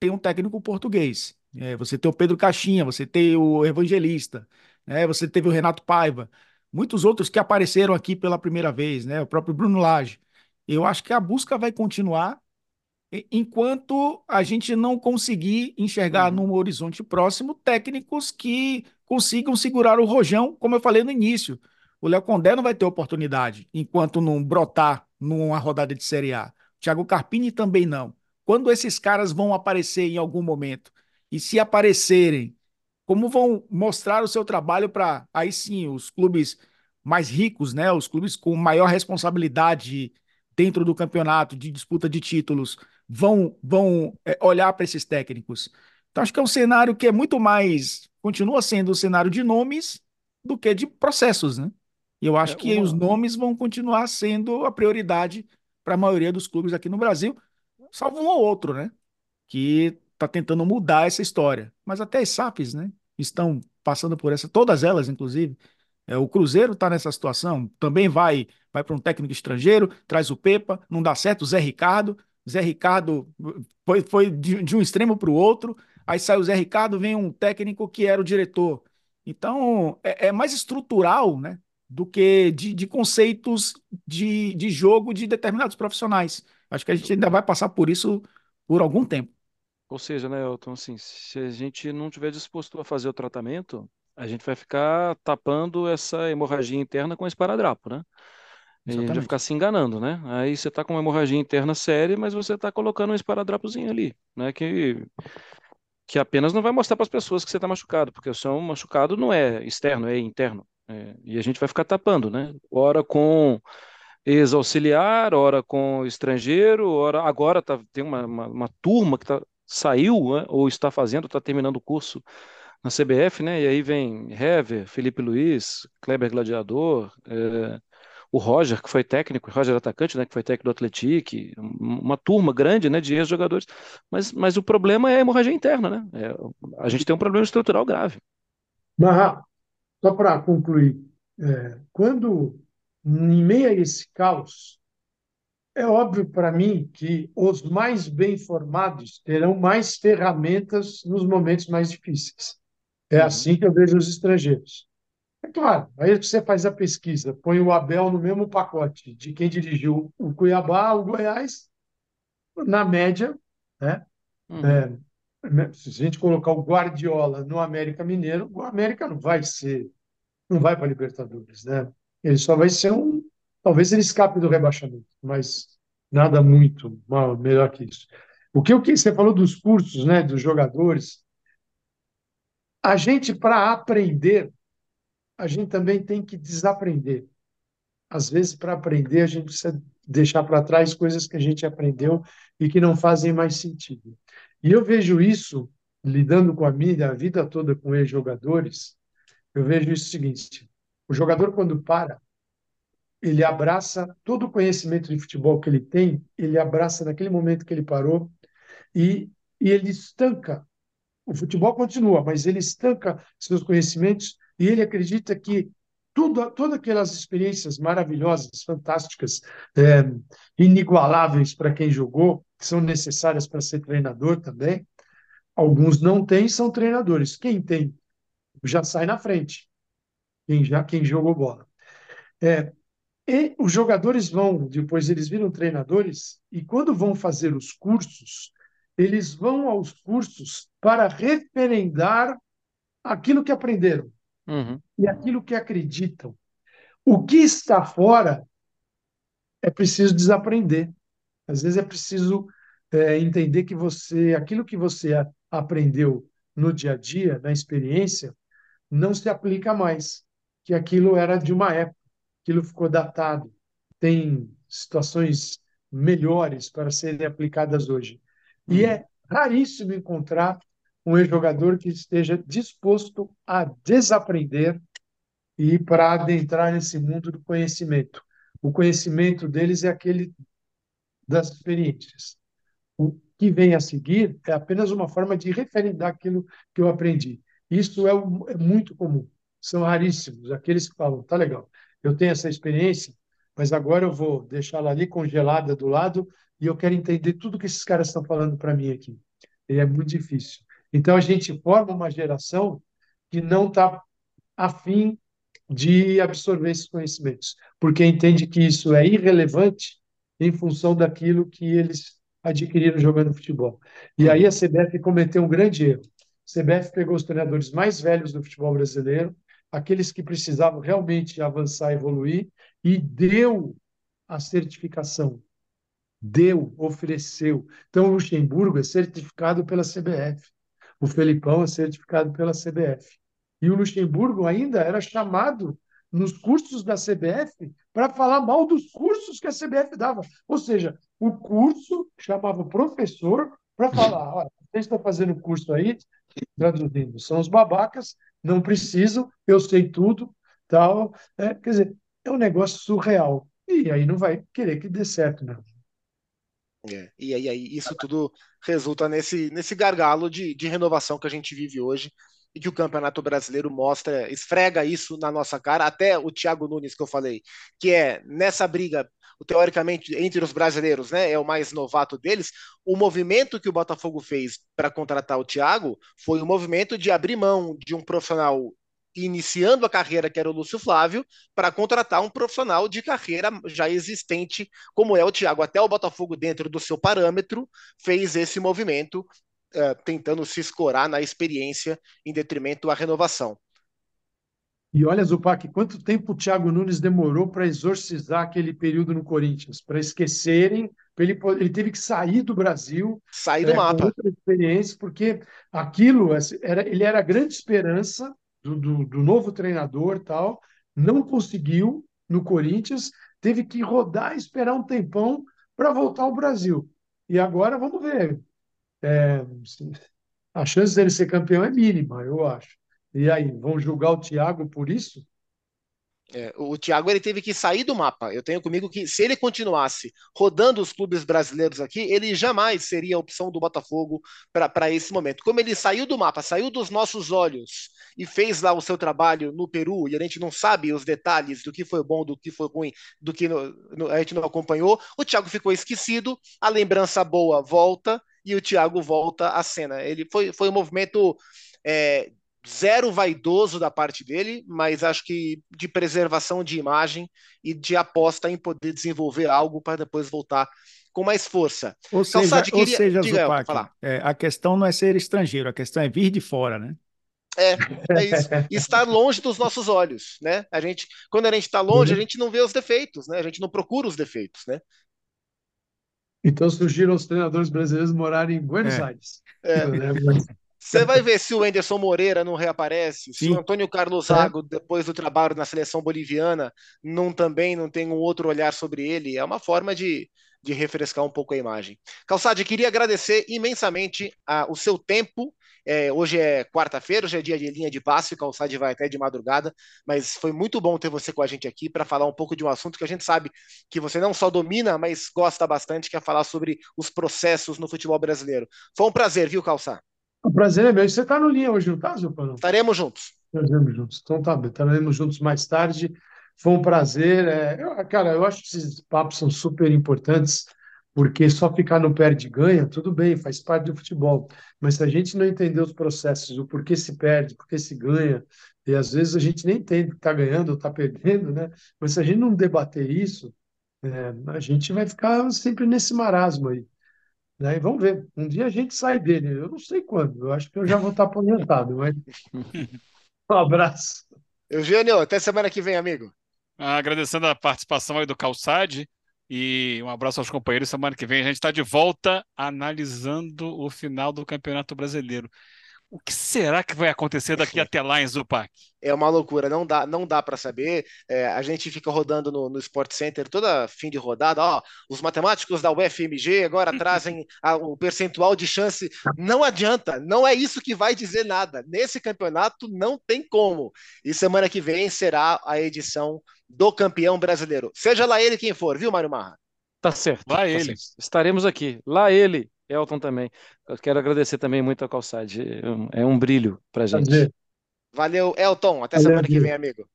tem um técnico português. É, você tem o Pedro Caixinha, você tem o Evangelista, né? Você teve o Renato Paiva, muitos outros que apareceram aqui pela primeira vez, né? O próprio Bruno Lage. Eu acho que a busca vai continuar enquanto a gente não conseguir enxergar uhum. num horizonte próximo técnicos que consigam segurar o rojão, como eu falei no início. O Léo Condé não vai ter oportunidade enquanto não brotar numa rodada de Série A. O Thiago Carpini também não. Quando esses caras vão aparecer em algum momento? E se aparecerem, como vão mostrar o seu trabalho para aí sim os clubes mais ricos, né, os clubes com maior responsabilidade dentro do campeonato de disputa de títulos vão vão é, olhar para esses técnicos. Então acho que é um cenário que é muito mais continua sendo um cenário de nomes do que de processos, né? E eu acho é, que uma... os nomes vão continuar sendo a prioridade para a maioria dos clubes aqui no Brasil, salvo um ou outro, né? Que está tentando mudar essa história. Mas até as SAFs, né? Estão passando por essa, todas elas, inclusive. É, o Cruzeiro está nessa situação, também vai vai para um técnico estrangeiro, traz o Pepa, não dá certo, o Zé Ricardo. Zé Ricardo foi, foi de, de um extremo para o outro, aí sai o Zé Ricardo, vem um técnico que era o diretor. Então, é, é mais estrutural, né? Do que de, de conceitos de, de jogo de determinados profissionais. Acho que a gente ainda vai passar por isso por algum tempo. Ou seja, né, Elton, assim, se a gente não tiver disposto a fazer o tratamento, a gente vai ficar tapando essa hemorragia interna com esparadrapo, né? A gente vai ficar se enganando, né? Aí você está com uma hemorragia interna séria, mas você está colocando um esparadrapozinho ali, né? Que, que apenas não vai mostrar para as pessoas que você está machucado, porque o seu machucado não é externo, é interno. É, e a gente vai ficar tapando, né? Ora com ex-auxiliar, ora com estrangeiro, ora agora tá, tem uma, uma, uma turma que tá, saiu né, ou está fazendo, está terminando o curso na CBF, né? E aí vem Hever, Felipe Luiz, Kleber Gladiador, é, o Roger, que foi técnico, Roger atacante, né? Que foi técnico do Atlético, uma turma grande, né? De ex-jogadores. Mas, mas o problema é a hemorragia interna, né? É, a gente tem um problema estrutural grave. Marra, só para concluir, é, quando em meio a esse caos, é óbvio para mim que os mais bem formados terão mais ferramentas nos momentos mais difíceis. É uhum. assim que eu vejo os estrangeiros. É claro, aí você faz a pesquisa, põe o Abel no mesmo pacote de quem dirigiu o Cuiabá, o Goiás, na média, né? Uhum. É, né, se a gente colocar o Guardiola no América Mineiro, o América não vai ser, não vai para a Libertadores, né? Ele só vai ser um. Talvez ele escape do rebaixamento, mas nada muito mal, melhor que isso. O que, o que você falou dos cursos, né, dos jogadores, a gente, para aprender, a gente também tem que desaprender. Às vezes, para aprender, a gente precisa deixar para trás coisas que a gente aprendeu e que não fazem mais sentido. E eu vejo isso, lidando com a minha a vida toda com ex-jogadores, eu vejo isso o seguinte: o jogador, quando para, ele abraça todo o conhecimento de futebol que ele tem, ele abraça naquele momento que ele parou e, e ele estanca. O futebol continua, mas ele estanca seus conhecimentos e ele acredita que tudo, todas aquelas experiências maravilhosas, fantásticas, é, inigualáveis para quem jogou, que são necessárias para ser treinador também, alguns não têm, são treinadores. Quem tem já sai na frente quem já quem jogou bola. É, e os jogadores vão, depois eles viram treinadores, e quando vão fazer os cursos, eles vão aos cursos para referendar aquilo que aprenderam uhum. e aquilo que acreditam. O que está fora é preciso desaprender. Às vezes é preciso é, entender que você, aquilo que você aprendeu no dia a dia, na experiência, não se aplica mais que aquilo era de uma época, aquilo ficou datado. Tem situações melhores para serem aplicadas hoje. E uhum. é raríssimo encontrar um ex-jogador que esteja disposto a desaprender e para adentrar nesse mundo do conhecimento. O conhecimento deles é aquele das experiências. O que vem a seguir é apenas uma forma de referendar aquilo que eu aprendi. Isso é, é muito comum são raríssimos, aqueles que falam, tá legal, eu tenho essa experiência, mas agora eu vou deixá-la ali congelada do lado e eu quero entender tudo que esses caras estão falando para mim aqui. E é muito difícil. Então a gente forma uma geração que não está afim de absorver esses conhecimentos, porque entende que isso é irrelevante em função daquilo que eles adquiriram jogando futebol. E aí a CBF cometeu um grande erro. A CBF pegou os treinadores mais velhos do futebol brasileiro, aqueles que precisavam realmente avançar, evoluir, e deu a certificação. Deu, ofereceu. Então, o Luxemburgo é certificado pela CBF. O Felipão é certificado pela CBF. E o Luxemburgo ainda era chamado nos cursos da CBF para falar mal dos cursos que a CBF dava. Ou seja, o curso chamava o professor para falar: olha, vocês estão fazendo curso aí, traduzindo, são os babacas, não precisam, eu sei tudo, tal. É, quer dizer, é um negócio surreal. E aí não vai querer que dê certo, né? É, e aí, aí isso tudo resulta nesse, nesse gargalo de, de renovação que a gente vive hoje e que o Campeonato Brasileiro mostra, esfrega isso na nossa cara, até o Thiago Nunes que eu falei, que é nessa briga, teoricamente, entre os brasileiros, né, é o mais novato deles, o movimento que o Botafogo fez para contratar o Thiago foi o movimento de abrir mão de um profissional iniciando a carreira, que era o Lúcio Flávio, para contratar um profissional de carreira já existente, como é o Thiago. Até o Botafogo, dentro do seu parâmetro, fez esse movimento uh, tentando se escorar na experiência em detrimento à renovação. E olha, Zupac, quanto tempo o Thiago Nunes demorou para exorcizar aquele período no Corinthians, para esquecerem, ele, ele teve que sair do Brasil, sair do é, mapa, outra experiência, porque aquilo era, ele era a grande esperança do, do, do novo treinador, tal, não conseguiu no Corinthians, teve que rodar, esperar um tempão para voltar ao Brasil. E agora vamos ver, é, a chance dele ser campeão é mínima, eu acho. E aí, vão julgar o Thiago por isso? É, o Thiago ele teve que sair do mapa. Eu tenho comigo que se ele continuasse rodando os clubes brasileiros aqui, ele jamais seria a opção do Botafogo para esse momento. Como ele saiu do mapa, saiu dos nossos olhos e fez lá o seu trabalho no Peru, e a gente não sabe os detalhes do que foi bom, do que foi ruim, do que no, no, a gente não acompanhou, o Thiago ficou esquecido, a lembrança boa volta e o Thiago volta à cena. Ele foi, foi um movimento é, zero vaidoso da parte dele, mas acho que de preservação de imagem e de aposta em poder desenvolver algo para depois voltar com mais força. Ou seja, Calçade, queria... ou seja Zupac, é, a questão não é ser estrangeiro, a questão é vir de fora, né? É, é isso. Estar longe dos nossos olhos, né? A gente, quando a gente está longe, a uhum. gente não vê os defeitos, né? A gente não procura os defeitos, né? Então surgiram os treinadores brasileiros morarem em Buenos é. Aires. É. Você vai ver se o Anderson Moreira não reaparece, Sim. se o Antônio Carlos Zago, depois do trabalho na seleção boliviana, não também não tem um outro olhar sobre ele. É uma forma de, de refrescar um pouco a imagem. Calçade, queria agradecer imensamente a, o seu tempo é, hoje é quarta-feira, hoje é dia de linha de passe, o Calçade vai até de madrugada, mas foi muito bom ter você com a gente aqui para falar um pouco de um assunto que a gente sabe que você não só domina, mas gosta bastante, que é falar sobre os processos no futebol brasileiro. Foi um prazer, viu, Calçar? O prazer é meu. Você está no linha hoje, não está, Zupano? Estaremos juntos. Estaremos juntos. Então tá bem, estaremos juntos mais tarde. Foi um prazer. É... Eu, cara, eu acho que esses papos são super importantes porque só ficar no perde-ganha, tudo bem, faz parte do futebol. Mas se a gente não entender os processos, o porquê se perde, porquê se ganha, e às vezes a gente nem entende que está ganhando ou está perdendo, né? Mas se a gente não debater isso, é, a gente vai ficar sempre nesse marasmo aí. Né? E vamos ver, um dia a gente sai dele. Eu não sei quando, eu acho que eu já vou estar aposentado, mas <laughs> um abraço. Eugênio, até semana que vem, amigo. Agradecendo a participação aí do Calçade. E um abraço aos companheiros. Semana que vem a gente está de volta analisando o final do Campeonato Brasileiro. O que será que vai acontecer daqui até lá em Zupac? É uma loucura, não dá, não dá para saber. É, a gente fica rodando no, no Sport Center toda fim de rodada. Ó, os matemáticos da UFMG agora <laughs> trazem a, o percentual de chance. Não adianta, não é isso que vai dizer nada. Nesse campeonato não tem como. E semana que vem será a edição do campeão brasileiro. Seja lá ele quem for, viu, Mário Marra? Tá certo. Lá tá ele. Certo. Estaremos aqui. Lá ele, Elton também. Eu quero agradecer também muito a Calçade. É um brilho pra gente. Valeu, Elton. Até Valeu, semana que vem, amigo.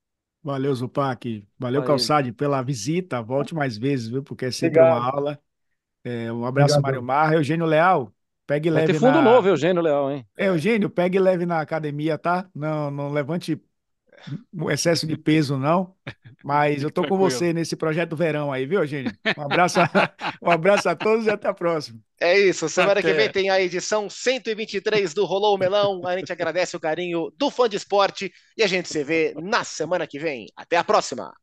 Valeu, Zupac. Valeu, Calçade, pela visita. Volte mais vezes, viu? Porque é sempre Obrigado. uma aula. É, um abraço, Obrigado. Mário Marra. Eugênio Leal, pegue Vai leve ter fundo na... novo, Eugênio Leal, hein? É, Eugênio, pegue leve na academia, tá? Não, não levante um excesso de peso, não. Mas eu tô com você nesse projeto verão aí, viu, Eugênio? Um abraço, a, um abraço a todos e até a próxima. É isso. Semana até. que vem tem a edição 123 do Rolou o Melão. A gente agradece o carinho do fã de esporte e a gente se vê na semana que vem. Até a próxima.